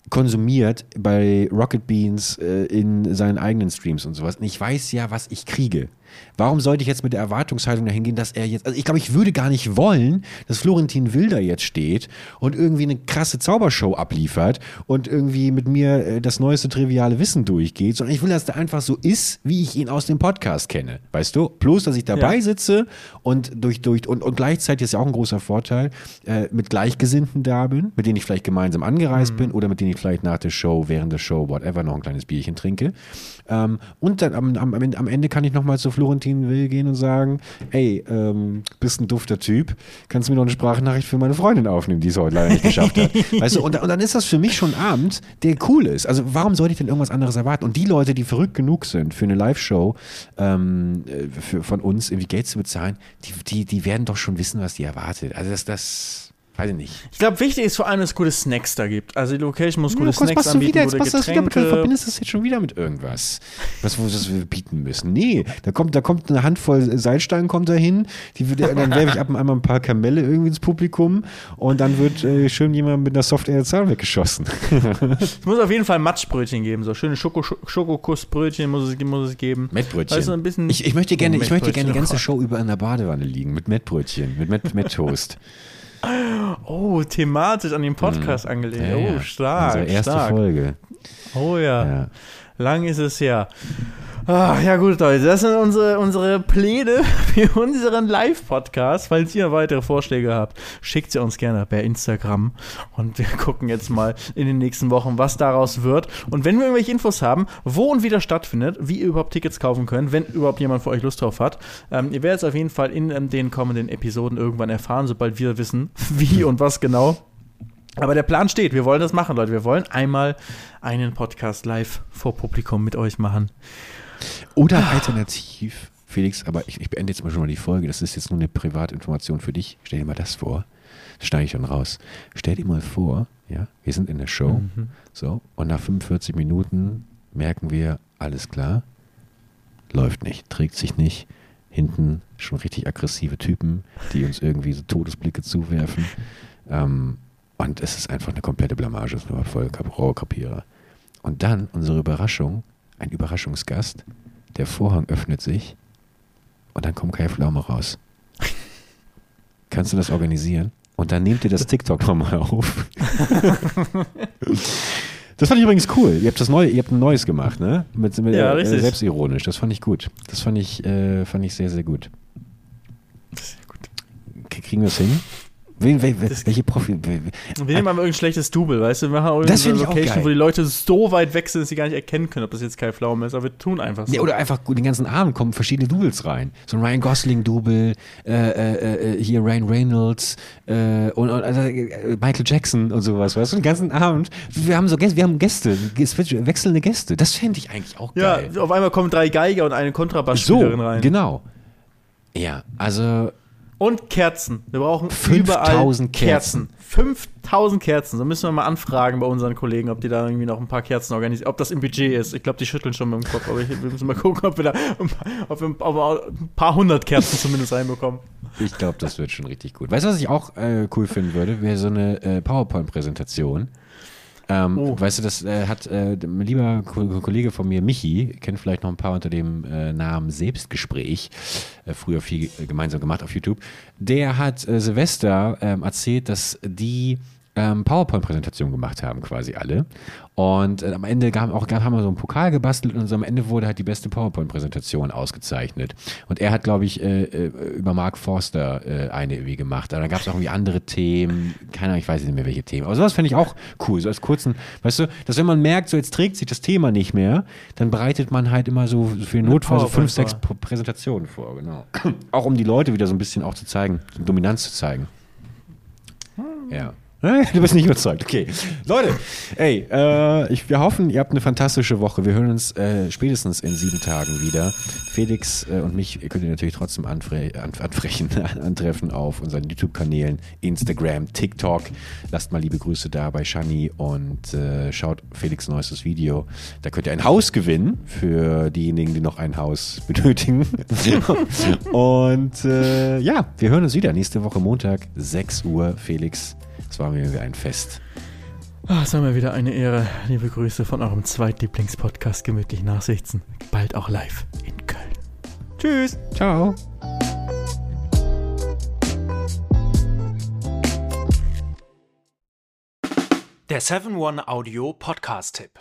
konsumiert bei Rocket Beans äh, in seinen eigenen Streams und sowas. Und ich weiß ja, was ich kriege. Warum sollte ich jetzt mit der Erwartungshaltung dahin gehen, dass er jetzt, also ich glaube, ich würde gar nicht wollen, dass Florentin Wilder jetzt steht und irgendwie eine krasse Zaubershow abliefert und irgendwie mit mir äh, das neueste triviale Wissen durchgeht, sondern ich will, dass der einfach so ist, wie ich ihn aus dem Podcast kenne. Weißt du? Bloß, dass ich dabei Ja. sitze und durch, durch, und, und gleichzeitig ist ja auch ein großer Vorteil, äh, mit Gleichgesinnten da bin, mit denen ich vielleicht gemeinsam angereist bin oder mit denen ich vielleicht nach der Show, während der Show, whatever, noch ein kleines Bierchen trinke. Ähm, und dann am, am, am Ende- kann ich nochmal zu Florentin Will gehen und sagen, ey, ähm, bist ein dufter Typ, kannst du mir noch eine Sprachnachricht für meine Freundin aufnehmen, die es heute leider nicht geschafft hat. *laughs* Weißt du, und, und dann ist das für mich schon ein Abend, der cool ist. Also warum sollte ich denn irgendwas anderes erwarten? Und die Leute, die verrückt genug sind für eine Live-Show ähm, äh, von uns irgendwie Geld zu bezahlen, die, die, die werden doch schon wissen, was die erwartet. Also das, das weiß ich nicht. Ich glaube, wichtig ist vor allem, dass es gute Snacks da gibt. Also die Location muss gute was Snacks machst anbieten, wieder? Jetzt gute du das wieder du Getränke. verbindest das jetzt schon wieder mit irgendwas. Was, wo das wir bieten müssen. Nee, da kommt, da kommt eine Handvoll Seilstangen kommt da hin, die wird, dann werfe ich ab und an mal ein paar Kamelle irgendwie ins Publikum und dann wird äh, schön jemand mit einer Soft Air Zahl weggeschossen. *laughs* Es muss auf jeden Fall Matschbrötchen geben, so schöne Schoko Schokokussbrötchen muss es, muss es geben. Mettbrötchen. Also ein bisschen ich, ich möchte gerne, Oh, ich möchte gerne die ganze Show über in der Badewanne liegen mit Mettbrötchen, mit Mett, Metttoast. *laughs* Oh, thematisch an den Podcast angelehnt. Mhm. Ja, oh, stark. Unsere erste stark. Folge. Oh ja. Ja. Lang ist es her. Ah, ja gut, Leute, das sind unsere, unsere Pläne *laughs* für unseren Live-Podcast. Falls ihr weitere Vorschläge habt, schickt sie uns gerne per Instagram. Und wir *laughs* gucken jetzt mal in den nächsten Wochen, was daraus wird. Und wenn wir irgendwelche Infos haben, wo und wie das stattfindet, wie ihr überhaupt Tickets kaufen könnt, wenn überhaupt jemand von euch Lust drauf hat, ähm, ihr werdet es auf jeden Fall in ähm, den kommenden Episoden irgendwann erfahren, sobald wir wissen, *laughs* wie und was genau. Aber der Plan steht. Wir wollen das machen, Leute. Wir wollen einmal einen Podcast live vor Publikum mit euch machen. Oder alternativ, Felix, aber ich, ich beende jetzt mal schon mal die Folge. Das ist jetzt nur eine Privatinformation für dich. Stell dir mal das vor. Das schneide ich dann raus. Stell dir mal vor, ja, wir sind in der Show. So, und nach 45 Minuten merken wir, alles klar, läuft nicht, trägt sich nicht. Hinten schon richtig aggressive Typen, die uns irgendwie so Todesblicke zuwerfen. Ähm, und es ist einfach eine komplette Blamage, es war voll Kap- Rohrkrepierer. Und dann unsere Überraschung, ein Überraschungsgast, der Vorhang öffnet sich und dann kommt Kai Pflaume raus. *laughs* Kannst du das organisieren? Und dann nehmt ihr das TikTok nochmal auf. *laughs* Das fand ich übrigens cool. Ihr habt das neue, ihr habt ein neues gemacht, ne? Mit, mit Ja, äh, richtig. selbstironisch. Das fand ich gut. Das fand ich, äh, fand ich sehr, sehr gut. K- Kriegen wir es hin? Wen, wel, wel, welche Profi? wel- Wir nehmen aber irgendein schlechtes Double, weißt du? Wir machen irgendeine auch Location, wo die Leute so weit weg sind, dass sie gar nicht erkennen können, ob das jetzt Kai Pflaume ist. Aber wir tun einfach so. Ja, oder einfach den ganzen Abend kommen verschiedene Doubles rein. So ein Ryan Gosling-Double, äh, äh, äh, hier Ryan Reynolds äh, und, und also, äh, Michael Jackson und sowas, weißt du, den ganzen Abend. Wir haben so Gäste, wir haben Gäste, wechselnde Gäste. Das fände ich eigentlich auch ja, geil. auf einmal kommen drei Geiger und eine so, Kontrabassspielerin rein. genau. Ja, also Und Kerzen. Wir brauchen 5000 überall Kerzen. 5000 Kerzen. So müssen wir mal anfragen bei unseren Kollegen, ob die da irgendwie noch ein paar Kerzen organisieren, ob das im Budget ist. Ich glaube, die schütteln schon mit dem Kopf, aber ich, wir müssen mal gucken, ob wir da ein paar, ob wir, ob ein paar hundert Kerzen zumindest reinbekommen. ich glaube, das wird schon richtig gut. Weißt du, was ich auch äh, cool finden würde? Wäre so eine äh, PowerPoint-Präsentation. Ähm, Oh. Weißt du, das äh, hat äh, ein lieber Ko- Kollege von mir, Michi, kennt vielleicht noch ein paar unter dem äh, Namen Selbstgespräch, äh, früher viel äh, gemeinsam gemacht auf YouTube. Der hat äh, Silvester ähm, erzählt, dass die ähm, PowerPoint-Präsentation gemacht haben, quasi alle. Und äh, am Ende gab, auch, gab, haben wir so einen Pokal gebastelt und so am Ende wurde halt die beste PowerPoint-Präsentation ausgezeichnet. Und er hat, glaube ich, äh, äh, über Mark Forster äh, eine irgendwie gemacht. Aber dann gab es auch irgendwie andere Themen. Keine Ahnung, ich weiß nicht mehr, welche Themen. Aber sowas fände ich auch cool. So als kurzen, weißt du, dass wenn man merkt, so jetzt trägt sich das Thema nicht mehr, dann bereitet man halt immer so für den Notfall so fünf, sechs Präsentationen vor, genau. auch um die Leute wieder so ein bisschen auch zu zeigen, so Dominanz zu zeigen. Ja. Du bist nicht überzeugt. Okay. Leute, ey, äh, ich, wir hoffen, ihr habt eine fantastische Woche. Wir hören uns äh, spätestens in sieben Tagen wieder. Felix äh, und mich könnt ihr natürlich trotzdem anfre anfrechen, *laughs* antreffen auf unseren YouTube-Kanälen, Instagram, TikTok. Lasst mal liebe Grüße da bei Shani und äh, schaut Felix neuestes Video. Da könnt ihr ein Haus gewinnen für diejenigen, die noch ein Haus *laughs* benötigen. und äh, ja, wir hören uns wieder nächste Woche Montag, 6 Uhr. Felix es war mir wie ein Fest. Oh, es war mir wieder eine Ehre. Liebe Grüße von eurem Zweitlieblingspodcast Gemütlich Nachsichten. Bald auch live in Köln. Tschüss. Ciao. Der 7-One Audio Podcast-Tipp.